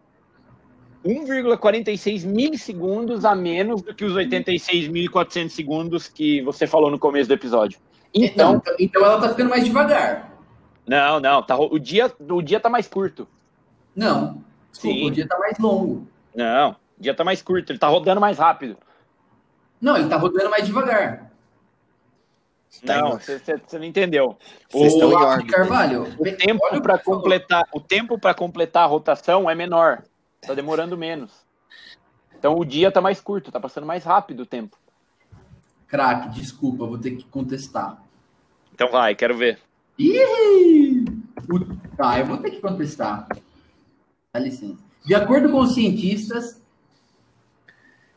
1,46 milissegundos a menos do que os 86.400 segundos que você falou no começo do episódio. Então, então, então ela tá ficando mais devagar. Não, não, tá, o dia o dia tá mais curto. Não. Desculpa, Sim. o dia tá mais longo. Não, o dia tá mais curto, ele tá rodando mais rápido. Não, ele tá rodando mais devagar. Não, você não entendeu. O, Carvalho, o tempo para completar, o tempo para completar a rotação é menor. Tá demorando menos. Então o dia tá mais curto, tá passando mais rápido o tempo. Crack, desculpa, vou ter que contestar. Então vai, quero ver. Ih! Tá, eu vou ter que contestar. Dá licença. De acordo com os cientistas,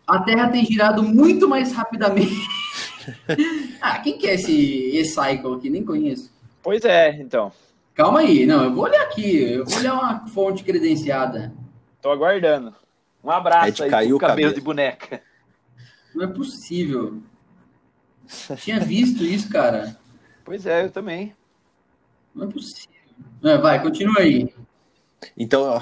a Terra tem girado muito mais rapidamente. ah, quem que é esse E-Cycle aqui? Nem conheço. Pois é, então. Calma aí, não, eu vou olhar aqui, eu vou olhar uma fonte credenciada. Tô aguardando. Um abraço aí caiu pro cabelo, cabelo de boneca. Não é possível. Tinha visto isso, cara. Pois é, eu também. Não é possível. Vai, continua aí. Então, ó,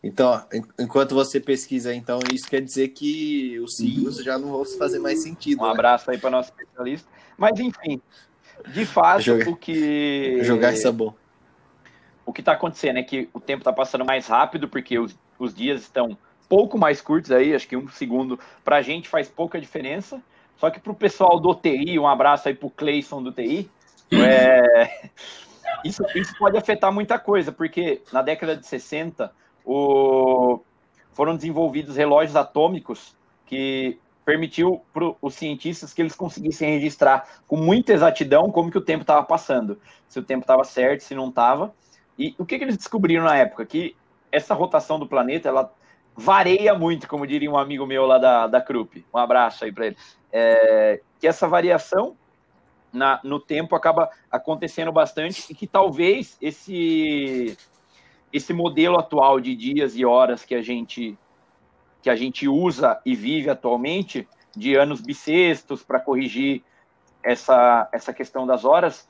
então, enquanto você pesquisa, então, isso quer dizer que os signos já não vão fazer mais sentido. Um né? abraço aí para nosso especialista. Mas, enfim, de fato, jogar, o que. Jogar essa bom. O que está acontecendo é que o tempo está passando mais rápido, porque os os dias estão pouco mais curtos aí, acho que um segundo para a gente faz pouca diferença. Só que para o pessoal do TI, um abraço aí para o Cleison do TI, é, isso, isso pode afetar muita coisa, porque na década de 60 o, foram desenvolvidos relógios atômicos que permitiu para os cientistas que eles conseguissem registrar com muita exatidão como que o tempo estava passando, se o tempo estava certo, se não estava. E o que, que eles descobriram na época? Que essa rotação do planeta, ela varia muito, como diria um amigo meu lá da, da Krupp. Um abraço aí para ele. É, que essa variação na, no tempo acaba acontecendo bastante e que talvez esse esse modelo atual de dias e horas que a gente que a gente usa e vive atualmente de anos bissextos para corrigir essa essa questão das horas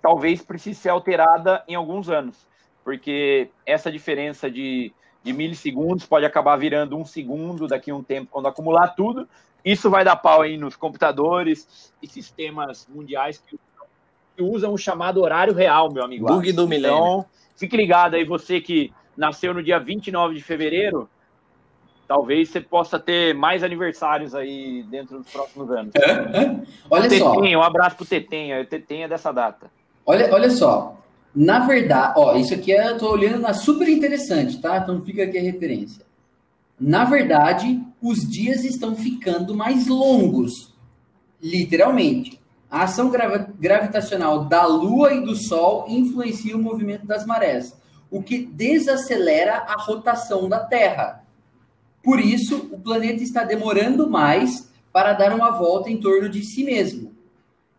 talvez precise ser alterada em alguns anos porque essa diferença de, de milissegundos pode acabar virando um segundo daqui a um tempo, quando acumular tudo, isso vai dar pau aí nos computadores e sistemas mundiais que, que usam o chamado horário real, meu amigo. Bug do milênio. Então, fique ligado aí, você que nasceu no dia 29 de fevereiro, talvez você possa ter mais aniversários aí dentro dos próximos anos. É, é. Olha só. um abraço pro Tetenha, o Tetenha é dessa data. Olha, olha só. Na verdade, ó, isso aqui é, eu tô olhando na super interessante, tá? Então fica aqui a referência. Na verdade, os dias estão ficando mais longos, literalmente. A ação gravitacional da Lua e do Sol influencia o movimento das marés, o que desacelera a rotação da Terra. Por isso, o planeta está demorando mais para dar uma volta em torno de si mesmo.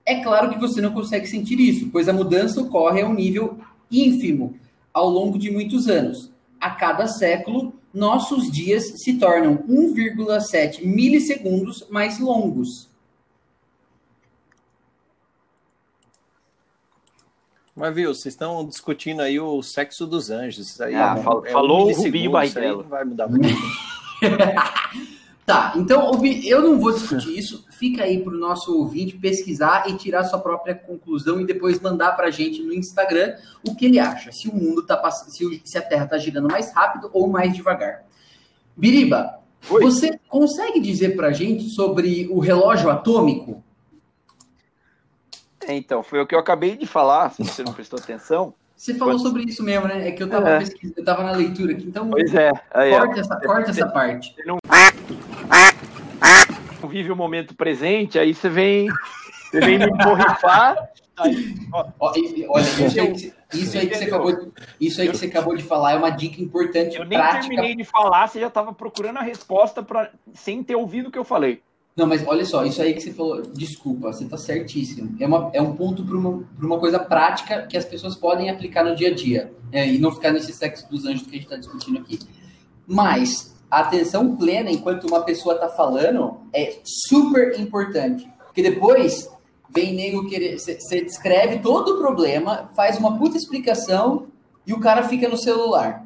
É claro que você não consegue sentir isso, pois a mudança ocorre a um nível ínfimo ao longo de muitos anos. A cada século, nossos dias se tornam 1,7 milissegundos mais longos. Mas viu, vocês estão discutindo aí o sexo dos anjos. Aí ah, é, falou é um o Rubinho Barrichello. Não vai mudar muito. tá, então eu não vou discutir isso. Fica aí para o nosso ouvinte pesquisar e tirar sua própria conclusão e depois mandar para a gente no Instagram o que ele acha. Se o mundo tá passando, se a Terra está girando mais rápido ou mais devagar. Biriba, Oi. você consegue dizer para a gente sobre o relógio atômico? É, então, foi o que eu acabei de falar, se você não prestou atenção. Você falou sobre isso mesmo, né? É que eu estava é. pesquisando, eu tava na leitura aqui, então. Pois é. Aí, corta, essa, corta essa parte. Você não... vive o momento presente, aí você vem, você vem me borrifar. Aí, olha, isso aí, que, isso aí que você acabou de, isso aí que você acabou de falar é uma dica importante. Eu nem prática. terminei de falar, você já estava procurando a resposta para sem ter ouvido o que eu falei. Não, mas olha só, isso aí que você falou, desculpa, você está certíssimo. É, uma, é um ponto para uma, uma coisa prática que as pessoas podem aplicar no dia a dia. Né, e não ficar nesse sexo dos anjos que a gente está discutindo aqui. Mas a atenção plena enquanto uma pessoa está falando é super importante. Porque depois vem nego querer. Você descreve todo o problema, faz uma puta explicação e o cara fica no celular.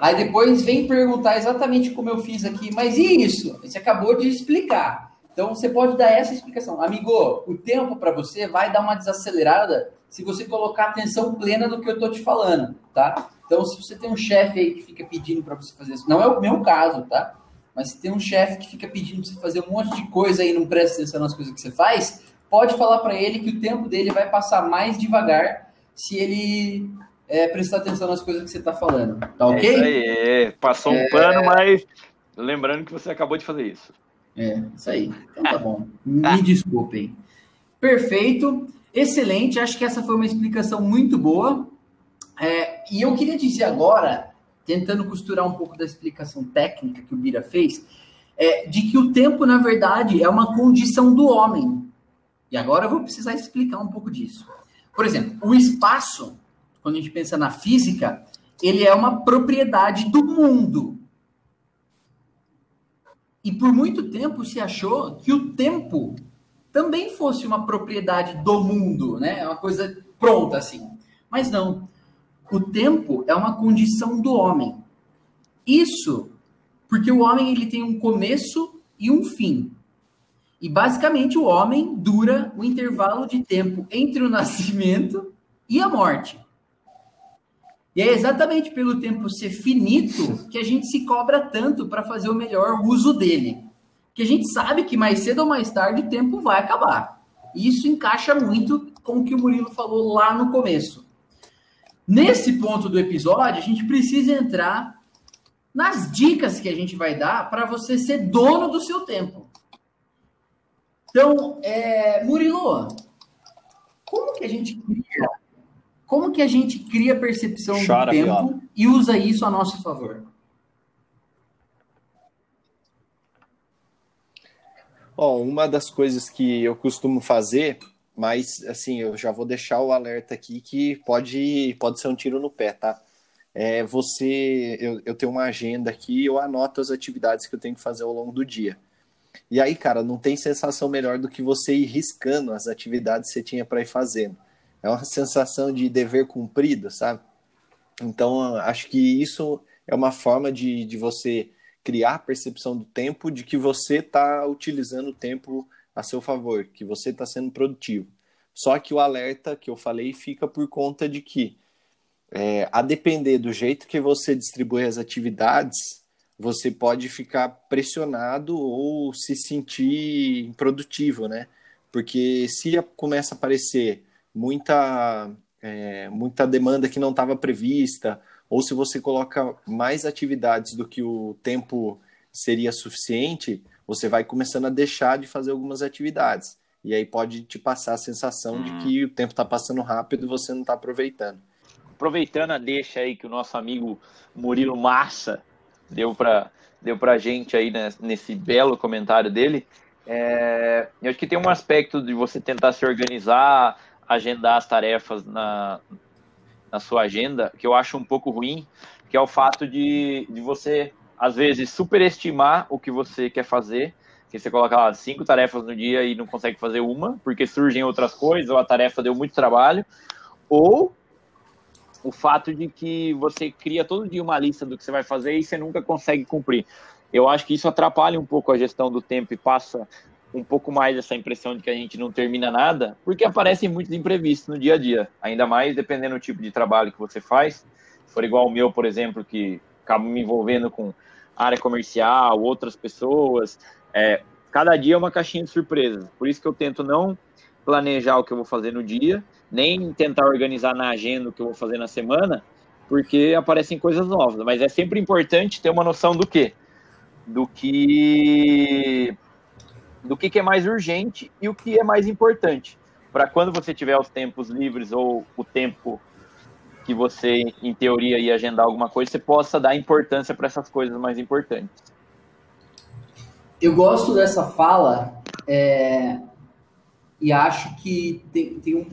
Aí depois vem perguntar exatamente como eu fiz aqui, mas e isso? Você acabou de explicar. Então você pode dar essa explicação. Amigo, o tempo para você vai dar uma desacelerada se você colocar atenção plena no que eu estou te falando, tá? Então se você tem um chefe aí que fica pedindo para você fazer isso, não é o meu caso, tá? Mas se tem um chefe que fica pedindo para você fazer um monte de coisa e não presta atenção nas coisas que você faz, pode falar para ele que o tempo dele vai passar mais devagar se ele é, prestar atenção nas coisas que você está falando. Tá ok? É isso aí, é. passou um é... pano, mas lembrando que você acabou de fazer isso. É, isso aí. Então tá bom. Me desculpem. Perfeito. Excelente. Acho que essa foi uma explicação muito boa. É, e eu queria dizer agora, tentando costurar um pouco da explicação técnica que o Bira fez, é, de que o tempo, na verdade, é uma condição do homem. E agora eu vou precisar explicar um pouco disso. Por exemplo, o espaço quando a gente pensa na física, ele é uma propriedade do mundo. E por muito tempo se achou que o tempo também fosse uma propriedade do mundo, né? É uma coisa pronta assim. Mas não. O tempo é uma condição do homem. Isso porque o homem ele tem um começo e um fim. E basicamente o homem dura o intervalo de tempo entre o nascimento e a morte. E é exatamente pelo tempo ser finito que a gente se cobra tanto para fazer o melhor uso dele. Que a gente sabe que mais cedo ou mais tarde o tempo vai acabar. E isso encaixa muito com o que o Murilo falou lá no começo. Nesse ponto do episódio, a gente precisa entrar nas dicas que a gente vai dar para você ser dono do seu tempo. Então, é, Murilo, como que a gente cria como que a gente cria percepção Chora, do tempo viola. e usa isso a nosso favor? Bom, uma das coisas que eu costumo fazer, mas assim, eu já vou deixar o alerta aqui que pode, pode ser um tiro no pé, tá? É você, eu, eu tenho uma agenda aqui, eu anoto as atividades que eu tenho que fazer ao longo do dia. E aí, cara, não tem sensação melhor do que você ir riscando as atividades que você tinha para ir fazendo é uma sensação de dever cumprido, sabe? Então, acho que isso é uma forma de, de você criar a percepção do tempo de que você está utilizando o tempo a seu favor, que você está sendo produtivo. Só que o alerta que eu falei fica por conta de que, é, a depender do jeito que você distribui as atividades, você pode ficar pressionado ou se sentir improdutivo, né? Porque se começa a aparecer muita, é, muita demanda que não estava prevista, ou se você coloca mais atividades do que o tempo seria suficiente, você vai começando a deixar de fazer algumas atividades. E aí pode te passar a sensação hum. de uhum. que o tempo está passando rápido e você não está aproveitando. Aproveitando a deixa aí que o nosso amigo Murilo Massa deu para deu a gente aí nesse belo comentário dele, é, eu acho que tem um aspecto de você tentar se organizar, agendar as tarefas na, na sua agenda, que eu acho um pouco ruim, que é o fato de, de você, às vezes, superestimar o que você quer fazer, que você coloca lá cinco tarefas no dia e não consegue fazer uma, porque surgem outras coisas, ou a tarefa deu muito trabalho, ou o fato de que você cria todo dia uma lista do que você vai fazer e você nunca consegue cumprir. Eu acho que isso atrapalha um pouco a gestão do tempo e passa um pouco mais essa impressão de que a gente não termina nada, porque aparecem muitos imprevistos no dia a dia, ainda mais dependendo do tipo de trabalho que você faz. Se for igual o meu, por exemplo, que acaba me envolvendo com área comercial, outras pessoas, é, cada dia é uma caixinha de surpresas. Por isso que eu tento não planejar o que eu vou fazer no dia, nem tentar organizar na agenda o que eu vou fazer na semana, porque aparecem coisas novas. Mas é sempre importante ter uma noção do que, do que do que, que é mais urgente e o que é mais importante. Para quando você tiver os tempos livres ou o tempo que você, em teoria, ia agendar alguma coisa, você possa dar importância para essas coisas mais importantes. Eu gosto dessa fala é, e acho que tem, tem um,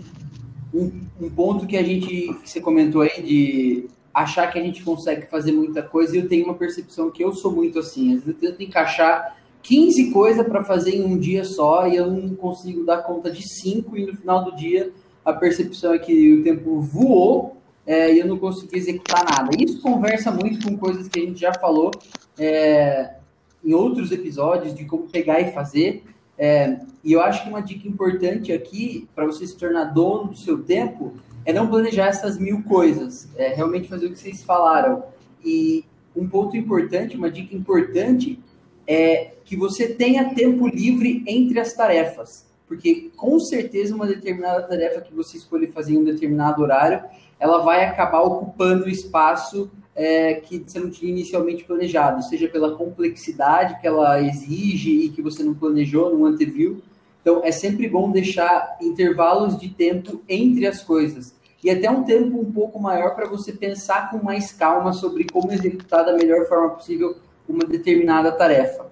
um, um, ponto que a gente, que você comentou aí, de achar que a gente consegue fazer muita coisa, e eu tenho uma percepção que eu sou muito assim, às vezes eu tento encaixar 15 coisas para fazer em um dia só e eu não consigo dar conta de 5 e no final do dia a percepção é que o tempo voou é, e eu não consegui executar nada. Isso conversa muito com coisas que a gente já falou é, em outros episódios de como pegar e fazer. É, e eu acho que uma dica importante aqui para você se tornar dono do seu tempo é não planejar essas mil coisas, é realmente fazer o que vocês falaram. E um ponto importante, uma dica importante é que você tenha tempo livre entre as tarefas. Porque com certeza uma determinada tarefa que você escolher fazer em um determinado horário, ela vai acabar ocupando o espaço é, que você não tinha inicialmente planejado, seja pela complexidade que ela exige e que você não planejou, não anteviu. Então é sempre bom deixar intervalos de tempo entre as coisas. E até um tempo um pouco maior para você pensar com mais calma sobre como executar da melhor forma possível uma determinada tarefa.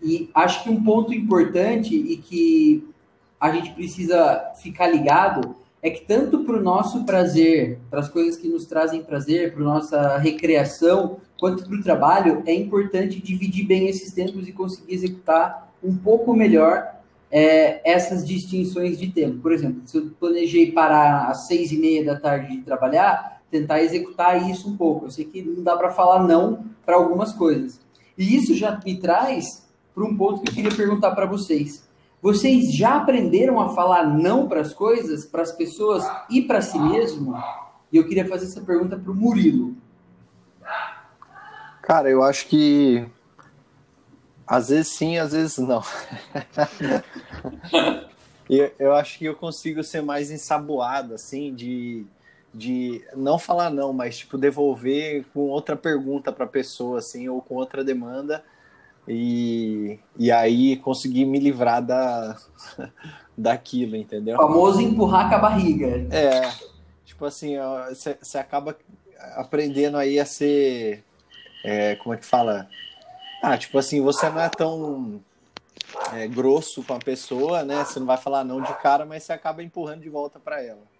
E acho que um ponto importante e que a gente precisa ficar ligado é que tanto para o nosso prazer, para as coisas que nos trazem prazer, para nossa recreação, quanto para o trabalho, é importante dividir bem esses tempos e conseguir executar um pouco melhor é, essas distinções de tempo. Por exemplo, se eu planejei parar às seis e meia da tarde de trabalhar, tentar executar isso um pouco. Eu sei que não dá para falar não para algumas coisas. E isso já me traz para um ponto que eu queria perguntar para vocês. Vocês já aprenderam a falar não para as coisas, para as pessoas e para si mesmo? E eu queria fazer essa pergunta para o Murilo. Cara, eu acho que às vezes sim, às vezes não. eu, eu acho que eu consigo ser mais ensaboado, assim, de, de não falar não, mas tipo devolver com outra pergunta para a pessoa, assim, ou com outra demanda e, e aí consegui me livrar da, daquilo, entendeu? O famoso empurrar com a barriga. É, tipo assim, você acaba aprendendo aí a ser, é, como é que fala? Ah, tipo assim, você não é tão é, grosso com a pessoa, né? Você não vai falar não de cara, mas você acaba empurrando de volta para ela.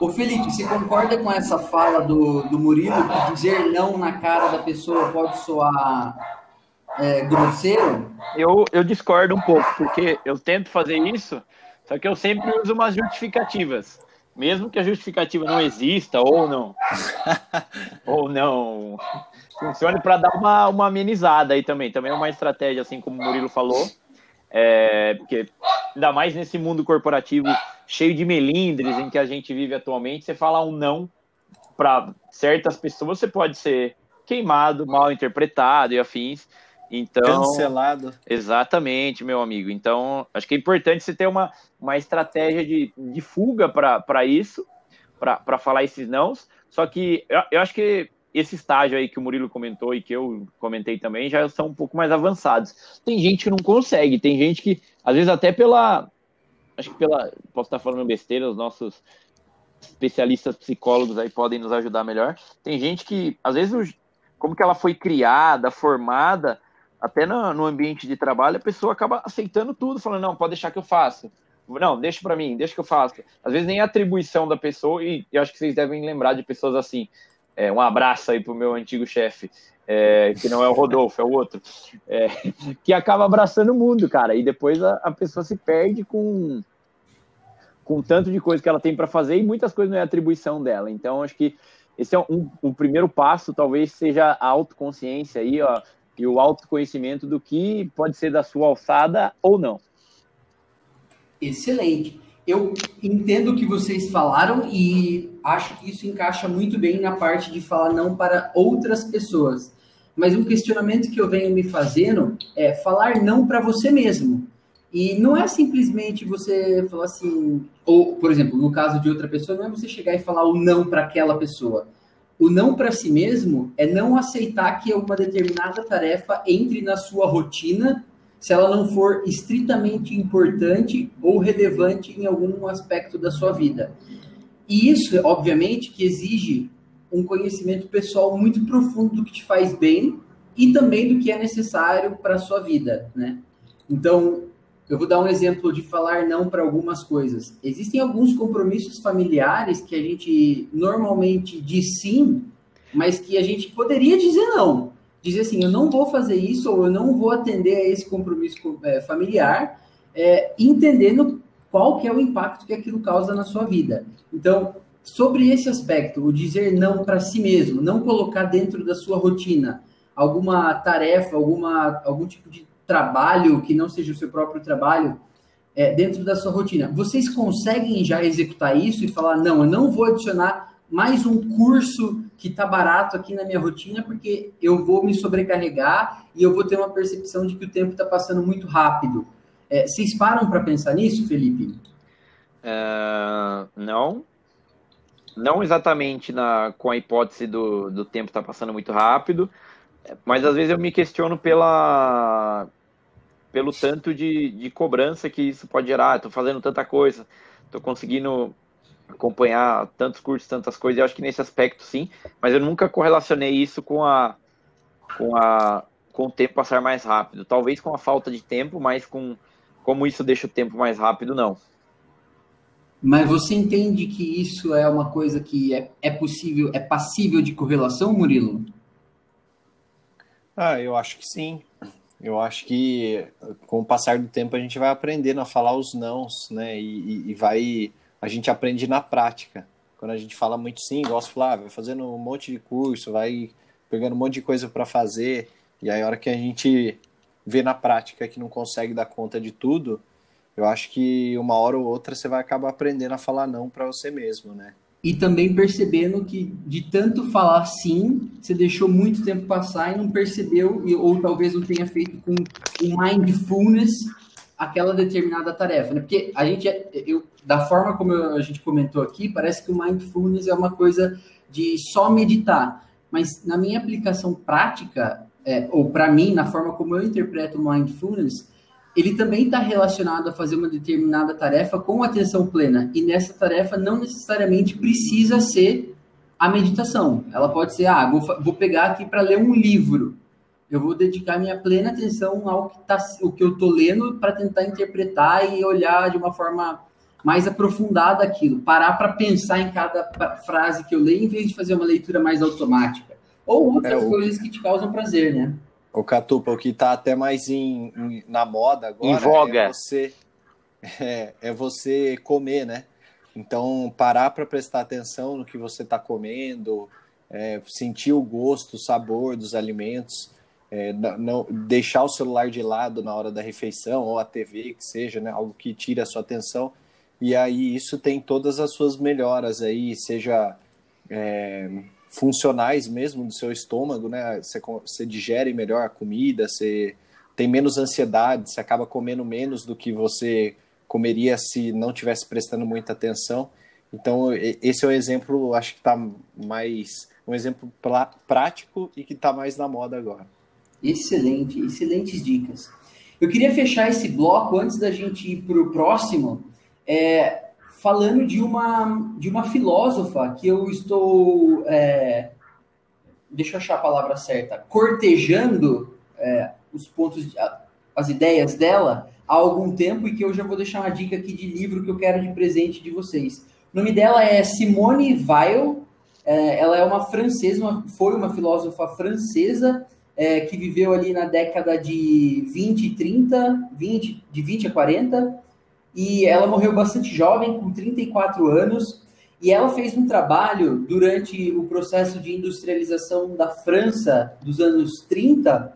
Ô Felipe, você concorda com essa fala do, do Murilo que dizer não na cara da pessoa pode soar é, grosseiro? Eu, eu discordo um pouco, porque eu tento fazer isso, só que eu sempre uso umas justificativas. mesmo que a justificativa não exista ou não, ou não funcione para dar uma, uma amenizada aí também. Também é uma estratégia, assim como o Murilo falou, é, porque ainda mais nesse mundo corporativo cheio de melindres em que a gente vive atualmente, você falar um não para certas pessoas, você pode ser queimado, mal interpretado e afins. Então, Cancelado. Exatamente, meu amigo. Então, acho que é importante você ter uma, uma estratégia de, de fuga para isso, para falar esses nãos. Só que eu, eu, acho que esse estágio aí que o Murilo comentou e que eu comentei também já são um pouco mais avançados. Tem gente que não consegue, tem gente que, às vezes, até pela. Acho que pela. Posso estar falando besteira, os nossos especialistas psicólogos aí podem nos ajudar melhor. Tem gente que, às vezes, como que ela foi criada, formada até no, no, ambiente de trabalho, a pessoa acaba aceitando tudo, falando, não, pode deixar que eu faça. Não, deixa para mim, deixa que eu faça. Às vezes nem a atribuição da pessoa, e eu acho que vocês devem lembrar de pessoas assim. É, um abraço aí pro meu antigo chefe, é, que não é o Rodolfo, é o outro, é, que acaba abraçando o mundo, cara, e depois a, a pessoa se perde com com tanto de coisa que ela tem para fazer e muitas coisas não é atribuição dela. Então, acho que esse é um, um primeiro passo, talvez seja a autoconsciência aí, ó, e o autoconhecimento do que pode ser da sua alçada ou não. Excelente. Eu entendo o que vocês falaram e acho que isso encaixa muito bem na parte de falar não para outras pessoas. Mas um questionamento que eu venho me fazendo é falar não para você mesmo. E não é simplesmente você falar assim, ou, por exemplo, no caso de outra pessoa, não é você chegar e falar o não para aquela pessoa o não para si mesmo é não aceitar que uma determinada tarefa entre na sua rotina se ela não for estritamente importante ou relevante em algum aspecto da sua vida. E isso, obviamente, que exige um conhecimento pessoal muito profundo do que te faz bem e também do que é necessário para a sua vida, né? Então, eu vou dar um exemplo de falar não para algumas coisas. Existem alguns compromissos familiares que a gente normalmente diz sim, mas que a gente poderia dizer não. Dizer assim, eu não vou fazer isso ou eu não vou atender a esse compromisso é, familiar, é, entendendo qual que é o impacto que aquilo causa na sua vida. Então, sobre esse aspecto, o dizer não para si mesmo, não colocar dentro da sua rotina alguma tarefa, alguma, algum tipo de trabalho que não seja o seu próprio trabalho é, dentro da sua rotina. Vocês conseguem já executar isso e falar, não, eu não vou adicionar mais um curso que está barato aqui na minha rotina, porque eu vou me sobrecarregar e eu vou ter uma percepção de que o tempo está passando muito rápido. É, vocês param para pensar nisso, Felipe? Uh, não. Não exatamente na, com a hipótese do, do tempo estar tá passando muito rápido, mas às vezes eu me questiono pela, pelo tanto de, de cobrança que isso pode gerar. Estou fazendo tanta coisa, estou conseguindo acompanhar tantos cursos, tantas coisas. Eu acho que nesse aspecto sim, mas eu nunca correlacionei isso com a com a com o tempo passar mais rápido. Talvez com a falta de tempo, mas com como isso deixa o tempo mais rápido, não. Mas você entende que isso é uma coisa que é, é possível, é passível de correlação, Murilo? Ah, eu acho que sim. Eu acho que com o passar do tempo a gente vai aprendendo a falar os nãos, né? E, e vai. A gente aprende na prática. Quando a gente fala muito sim, gosto de falar, vai fazendo um monte de curso, vai pegando um monte de coisa para fazer, e aí a hora que a gente vê na prática que não consegue dar conta de tudo, eu acho que uma hora ou outra você vai acabar aprendendo a falar não para você mesmo, né? e também percebendo que de tanto falar sim, você deixou muito tempo passar e não percebeu, ou talvez não tenha feito com o mindfulness aquela determinada tarefa, né? Porque a gente, é, eu, da forma como a gente comentou aqui, parece que o mindfulness é uma coisa de só meditar, mas na minha aplicação prática, é, ou para mim, na forma como eu interpreto o mindfulness, ele também está relacionado a fazer uma determinada tarefa com atenção plena. E nessa tarefa não necessariamente precisa ser a meditação. Ela pode ser, ah, vou, vou pegar aqui para ler um livro. Eu vou dedicar minha plena atenção ao que, tá, o que eu estou lendo para tentar interpretar e olhar de uma forma mais aprofundada aquilo. Parar para pensar em cada frase que eu leio, em vez de fazer uma leitura mais automática. Ou outras é, coisas que te causam prazer, né? O Catupa, o que está até mais em, em, na moda agora em voga. é você é, é você comer, né? Então, parar para prestar atenção no que você está comendo, é, sentir o gosto, o sabor dos alimentos, é, não, deixar o celular de lado na hora da refeição, ou a TV, que seja, né, algo que tire a sua atenção. E aí isso tem todas as suas melhoras aí, seja é, funcionais mesmo do seu estômago, né? Você, você digere melhor a comida, você tem menos ansiedade, você acaba comendo menos do que você comeria se não tivesse prestando muita atenção. Então, esse é o exemplo, acho que está mais um exemplo prático e que está mais na moda agora. Excelente, excelentes dicas. Eu queria fechar esse bloco antes da gente ir para o próximo, é, falando de uma, de uma filósofa que eu estou, é, deixa eu achar a palavra certa, cortejando é, os pontos, as ideias dela há algum tempo e que eu já vou deixar uma dica aqui de livro que eu quero de presente de vocês. O nome dela é Simone Weil. É, ela é uma francesa, uma, foi uma filósofa francesa é, que viveu ali na década de 20 e 30, 20, de 20 a 40, e ela morreu bastante jovem, com 34 anos, e ela fez um trabalho durante o processo de industrialização da França dos anos 30,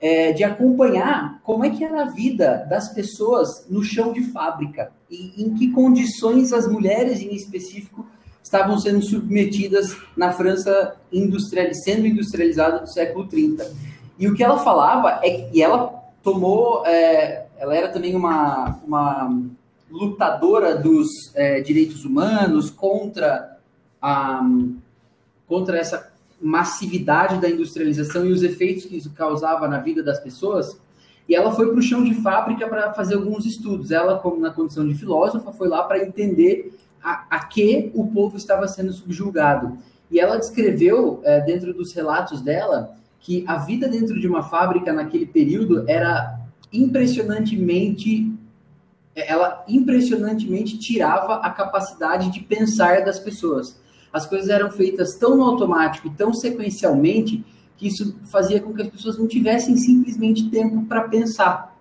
é, de acompanhar como é que era a vida das pessoas no chão de fábrica e em que condições as mulheres em específico estavam sendo submetidas na França industrial, sendo industrializada do século 30. E o que ela falava é que ela tomou, é, ela era também uma, uma lutadora dos é, direitos humanos contra a contra essa massividade da industrialização e os efeitos que isso causava na vida das pessoas. E ela foi para o chão de fábrica para fazer alguns estudos. Ela, como na condição de filósofa, foi lá para entender a, a que o povo estava sendo subjugado. E ela descreveu, é, dentro dos relatos dela, que a vida dentro de uma fábrica naquele período era impressionantemente ela impressionantemente tirava a capacidade de pensar das pessoas. As coisas eram feitas tão no automático, tão sequencialmente, que isso fazia com que as pessoas não tivessem simplesmente tempo para pensar.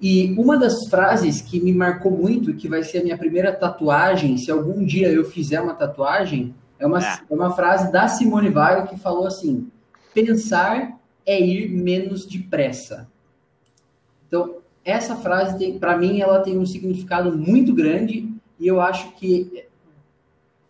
E uma das frases que me marcou muito, que vai ser a minha primeira tatuagem, se algum dia eu fizer uma tatuagem, é uma, é. é uma frase da Simone Weil que falou assim: pensar é ir menos depressa. Então, essa frase, para mim, ela tem um significado muito grande e eu acho que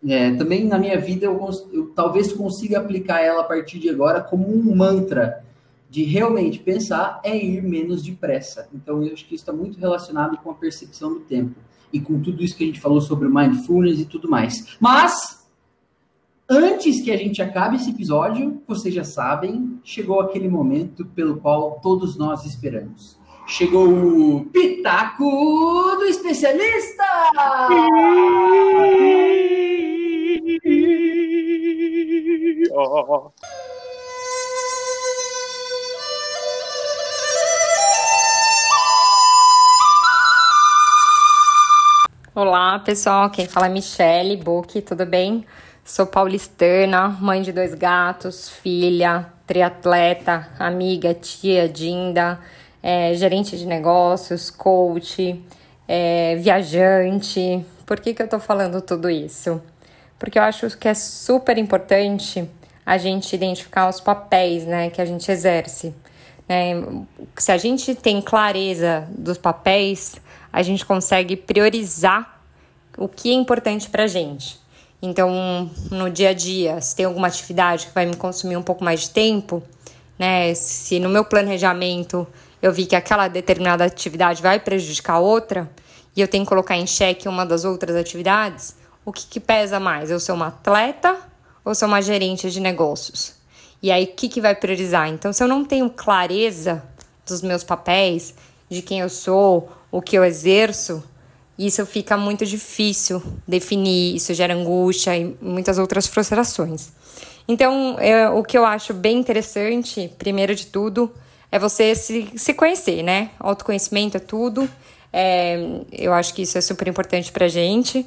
é, também na minha vida eu, eu talvez consiga aplicar ela a partir de agora como um mantra de realmente pensar é ir menos depressa. Então, eu acho que isso está muito relacionado com a percepção do tempo e com tudo isso que a gente falou sobre mindfulness e tudo mais. Mas, antes que a gente acabe esse episódio, vocês já sabem, chegou aquele momento pelo qual todos nós esperamos. Chegou o Pitaco do Especialista! Olá, pessoal. Quem fala é Michele Book, tudo bem? Sou paulistana, mãe de dois gatos, filha, triatleta, amiga, tia, Dinda, é, gerente de negócios, coach, é, viajante. Por que, que eu tô falando tudo isso? Porque eu acho que é super importante a gente identificar os papéis né, que a gente exerce. Né? Se a gente tem clareza dos papéis, a gente consegue priorizar o que é importante para a gente. Então, no dia a dia, se tem alguma atividade que vai me consumir um pouco mais de tempo, né? Se no meu planejamento eu vi que aquela determinada atividade vai prejudicar outra e eu tenho que colocar em xeque uma das outras atividades, o que, que pesa mais? Eu sou uma atleta ou sou uma gerente de negócios? E aí, o que, que vai priorizar? Então, se eu não tenho clareza dos meus papéis, de quem eu sou, o que eu exerço, isso fica muito difícil definir, isso gera angústia e muitas outras frustrações. Então, é, o que eu acho bem interessante, primeiro de tudo, é você se, se conhecer, né? Autoconhecimento é tudo. É, eu acho que isso é super importante pra gente.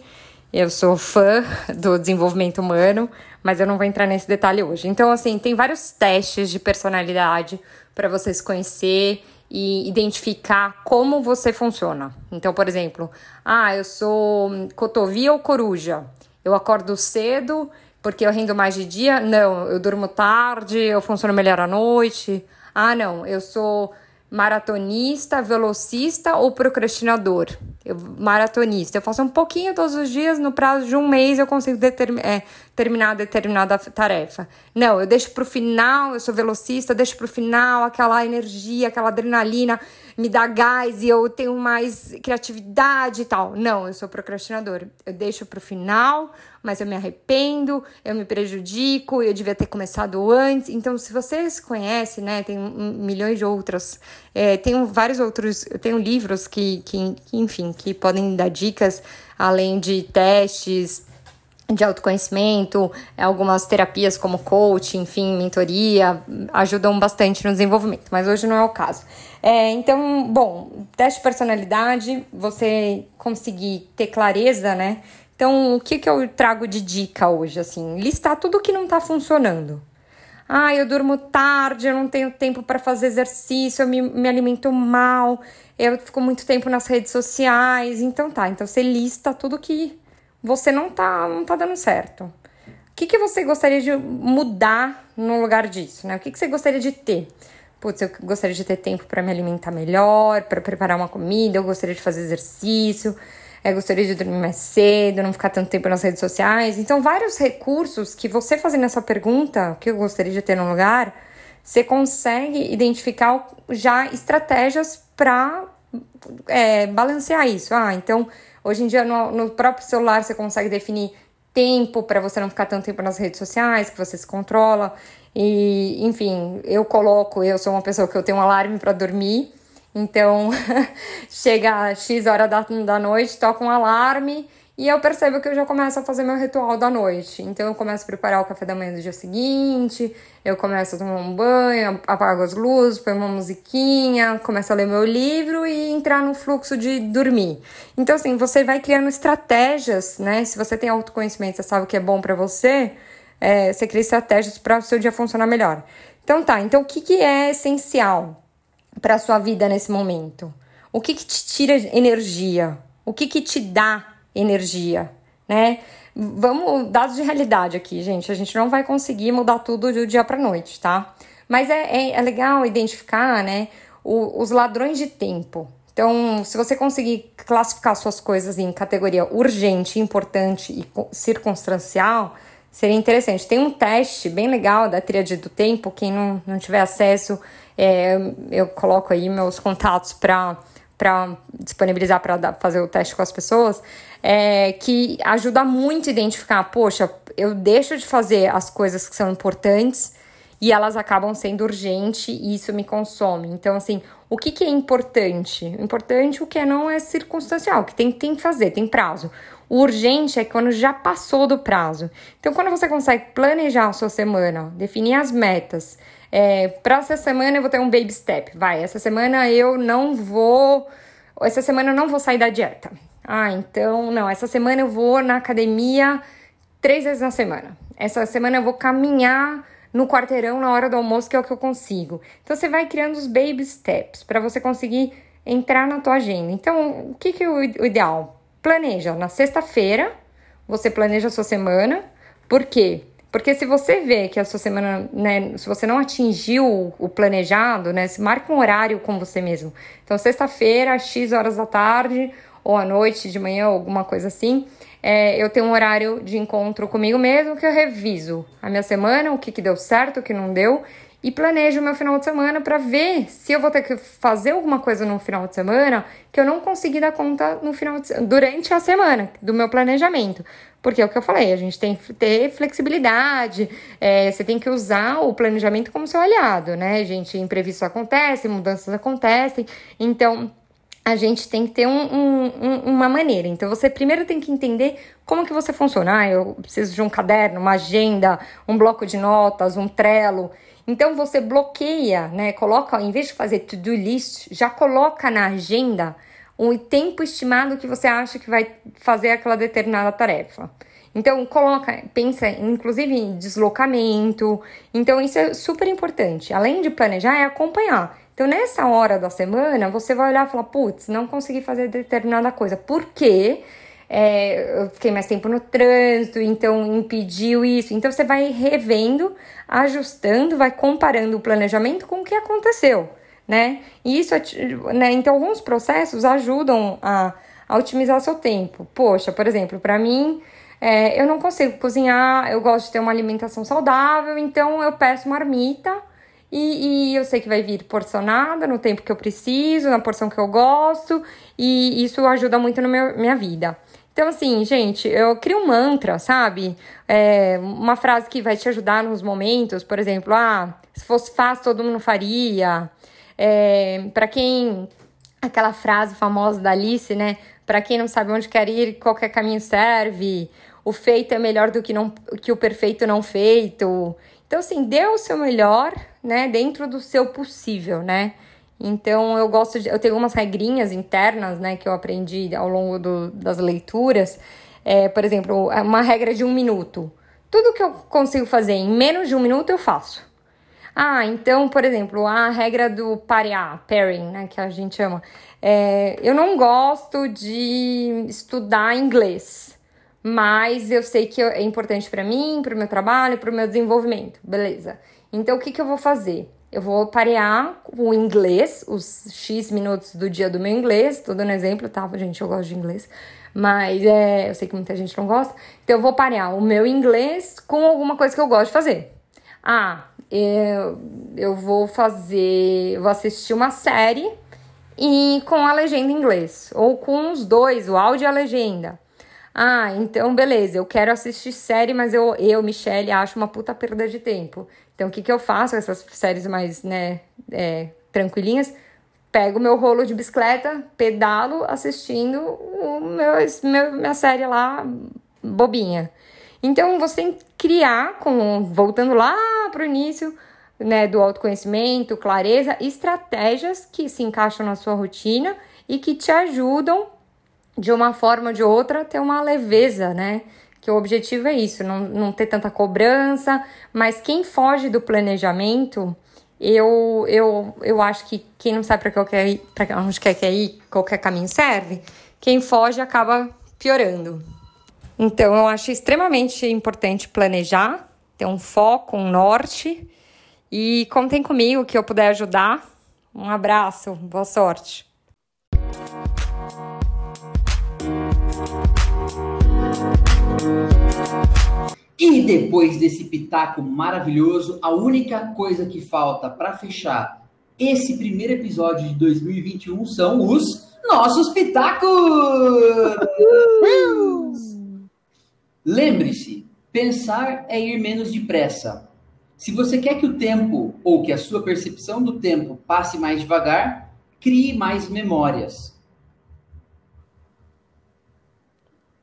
Eu sou fã do desenvolvimento humano, mas eu não vou entrar nesse detalhe hoje. Então, assim, tem vários testes de personalidade para você se conhecer e identificar como você funciona. Então, por exemplo, ah, eu sou cotovia ou coruja. Eu acordo cedo porque eu rendo mais de dia? Não, eu durmo tarde, eu funciono melhor à noite. Ah, não, eu sou maratonista, velocista ou procrastinador? Eu, maratonista. Eu faço um pouquinho todos os dias, no prazo de um mês eu consigo determin, é, terminar determinada tarefa. Não, eu deixo pro final, eu sou velocista, deixo pro final aquela energia, aquela adrenalina me dá gás e eu tenho mais criatividade e tal. Não, eu sou procrastinador. Eu deixo pro final, mas eu me arrependo, eu me prejudico, eu devia ter começado antes. Então, se você se conhece, né, tem milhões de outras, é, tem vários outros, eu tenho livros que, que, enfim, que podem dar dicas, além de testes, de autoconhecimento, algumas terapias como coaching, enfim, mentoria, ajudam bastante no desenvolvimento, mas hoje não é o caso. É, então, bom, teste de personalidade, você conseguir ter clareza, né? Então, o que, que eu trago de dica hoje? Assim, listar tudo que não está funcionando. Ah, eu durmo tarde, eu não tenho tempo para fazer exercício, eu me, me alimento mal, eu fico muito tempo nas redes sociais. Então tá, então você lista tudo que você não tá, não tá dando certo. O que, que você gostaria de mudar no lugar disso, né? O que, que você gostaria de ter? Putz, eu gostaria de ter tempo para me alimentar melhor, para preparar uma comida, eu gostaria de fazer exercício, eu gostaria de dormir mais cedo, não ficar tanto tempo nas redes sociais. Então, vários recursos que você fazendo essa pergunta, que eu gostaria de ter no lugar, você consegue identificar já estratégias para é, balancear isso. Ah, então Hoje em dia, no, no próprio celular, você consegue definir tempo para você não ficar tanto tempo nas redes sociais, que você se controla. E, enfim, eu coloco, eu sou uma pessoa que eu tenho um alarme para dormir. Então, chega X hora da, da noite, toca um alarme e eu percebo que eu já começo a fazer meu ritual da noite. Então eu começo a preparar o café da manhã do dia seguinte, eu começo a tomar um banho, apago as luzes, põe uma musiquinha, começo a ler meu livro e entrar no fluxo de dormir. Então assim, você vai criando estratégias, né? Se você tem autoconhecimento, você sabe o que é bom para você, é, você cria estratégias para o seu dia funcionar melhor. Então tá, então o que, que é essencial para sua vida nesse momento? O que, que te tira energia? O que, que te dá energia, né? Vamos, dados de realidade aqui, gente. A gente não vai conseguir mudar tudo do dia para noite, tá? Mas é, é, é, legal identificar, né, o, os ladrões de tempo. Então, se você conseguir classificar suas coisas em categoria urgente, importante e circunstancial, seria interessante. Tem um teste bem legal da tríade do tempo. Quem não, não tiver acesso, é, eu coloco aí meus contatos para para disponibilizar para fazer o teste com as pessoas, é, que ajuda muito a identificar, poxa, eu deixo de fazer as coisas que são importantes e elas acabam sendo urgentes e isso me consome. Então, assim, o que, que é importante? Importante o que não é circunstancial, que tem, tem que fazer, tem prazo. O urgente é quando já passou do prazo. Então, quando você consegue planejar a sua semana, definir as metas, é, para essa semana eu vou ter um baby step. Vai, essa semana eu não vou. Essa semana eu não vou sair da dieta. Ah, então, não, essa semana eu vou na academia três vezes na semana. Essa semana eu vou caminhar no quarteirão na hora do almoço, que é o que eu consigo. Então você vai criando os baby steps para você conseguir entrar na tua agenda. Então, o que, que é o ideal? Planeja na sexta-feira, você planeja a sua semana. Por quê? Porque se você vê que a sua semana, né, se você não atingiu o planejado, né, se marca um horário com você mesmo. Então, sexta-feira, X horas da tarde, ou à noite, de manhã, alguma coisa assim, é, eu tenho um horário de encontro comigo mesmo que eu reviso a minha semana, o que, que deu certo, o que não deu, e planejo o meu final de semana para ver se eu vou ter que fazer alguma coisa no final de semana que eu não consegui dar conta no final de, durante a semana do meu planejamento. Porque é o que eu falei, a gente tem que ter flexibilidade, é, você tem que usar o planejamento como seu aliado, né, gente? Imprevistos acontecem, mudanças acontecem, então a gente tem que ter um, um, uma maneira. Então, você primeiro tem que entender como que você funciona. Ah, eu preciso de um caderno, uma agenda, um bloco de notas, um trelo. Então, você bloqueia, né? Coloca, em vez de fazer to-do list, já coloca na agenda o tempo estimado que você acha que vai fazer aquela determinada tarefa. Então, coloca, pensa inclusive em deslocamento. Então, isso é super importante. Além de planejar, é acompanhar. Então, nessa hora da semana, você vai olhar e falar: putz, não consegui fazer determinada coisa. Por quê? É, eu fiquei mais tempo no trânsito, então impediu isso. Então, você vai revendo, ajustando, vai comparando o planejamento com o que aconteceu, né? E isso, né? Então, alguns processos ajudam a, a otimizar seu tempo. Poxa, por exemplo, para mim. É, eu não consigo cozinhar, eu gosto de ter uma alimentação saudável, então eu peço marmita e, e, eu sei que vai vir porcionada no tempo que eu preciso, na porção que eu gosto, e isso ajuda muito na minha vida. Então, assim, gente, eu crio um mantra, sabe? É, uma frase que vai te ajudar nos momentos, por exemplo, ah, se fosse fácil, todo mundo faria. É, para quem. Aquela frase famosa da Alice, né? Para quem não sabe onde quer ir, qualquer caminho serve. O feito é melhor do que, não, que o perfeito não feito. Então, assim, dê o seu melhor, né, dentro do seu possível, né? Então, eu gosto de. Eu tenho umas regrinhas internas, né, que eu aprendi ao longo do, das leituras. É, por exemplo, é uma regra de um minuto. Tudo que eu consigo fazer em menos de um minuto, eu faço. Ah, então, por exemplo, a regra do parear, pairing, né, que a gente chama. É, eu não gosto de estudar inglês mas eu sei que é importante para mim, para o meu trabalho, para o meu desenvolvimento, beleza? Então o que, que eu vou fazer? Eu vou parear o inglês, os X minutos do dia do meu inglês, tô dando exemplo, tá, gente? Eu gosto de inglês, mas é, eu sei que muita gente não gosta. Então eu vou parear o meu inglês com alguma coisa que eu gosto de fazer. Ah, eu, eu vou fazer, vou assistir uma série e com a legenda em inglês, ou com os dois, o áudio e a legenda. Ah, então beleza, eu quero assistir série, mas eu, eu Michelle, acho uma puta perda de tempo. Então o que, que eu faço? Essas séries mais, né, é, tranquilinhas, pego meu rolo de bicicleta, pedalo assistindo o meu, meu, minha série lá, bobinha. Então você tem que criar, com, voltando lá pro início, né, do autoconhecimento, clareza, estratégias que se encaixam na sua rotina e que te ajudam de uma forma ou de outra, ter uma leveza, né? Que o objetivo é isso, não, não ter tanta cobrança, mas quem foge do planejamento, eu, eu, eu acho que quem não sabe para qualquer para onde quer, quer ir, qualquer caminho serve, quem foge acaba piorando. Então eu acho extremamente importante planejar, ter um foco, um norte e contem comigo que eu puder ajudar. Um abraço, boa sorte. E depois desse pitaco maravilhoso, a única coisa que falta para fechar esse primeiro episódio de 2021 são os nossos pitacos! Lembre-se, pensar é ir menos depressa. Se você quer que o tempo ou que a sua percepção do tempo passe mais devagar, crie mais memórias.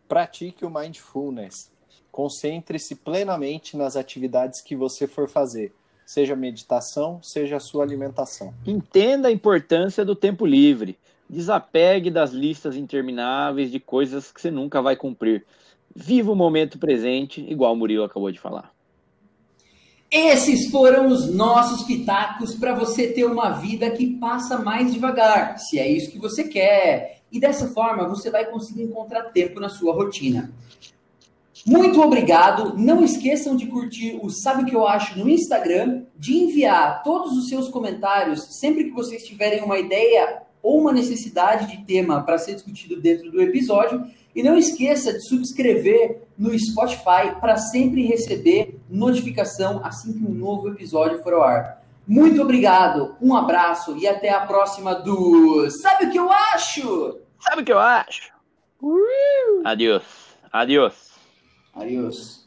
Pratique o mindfulness. Concentre-se plenamente nas atividades que você for fazer, seja meditação, seja a sua alimentação. Entenda a importância do tempo livre. Desapegue das listas intermináveis de coisas que você nunca vai cumprir. Viva o momento presente, igual o Murilo acabou de falar. Esses foram os nossos pitacos para você ter uma vida que passa mais devagar, se é isso que você quer. E dessa forma você vai conseguir encontrar tempo na sua rotina. Muito obrigado. Não esqueçam de curtir o Sabe o que eu acho no Instagram, de enviar todos os seus comentários sempre que vocês tiverem uma ideia ou uma necessidade de tema para ser discutido dentro do episódio. E não esqueça de subscrever no Spotify para sempre receber notificação assim que um novo episódio for ao ar. Muito obrigado, um abraço e até a próxima do Sabe o que eu acho? Sabe o que eu acho? Uh! Adiós. Adiós. Adiós.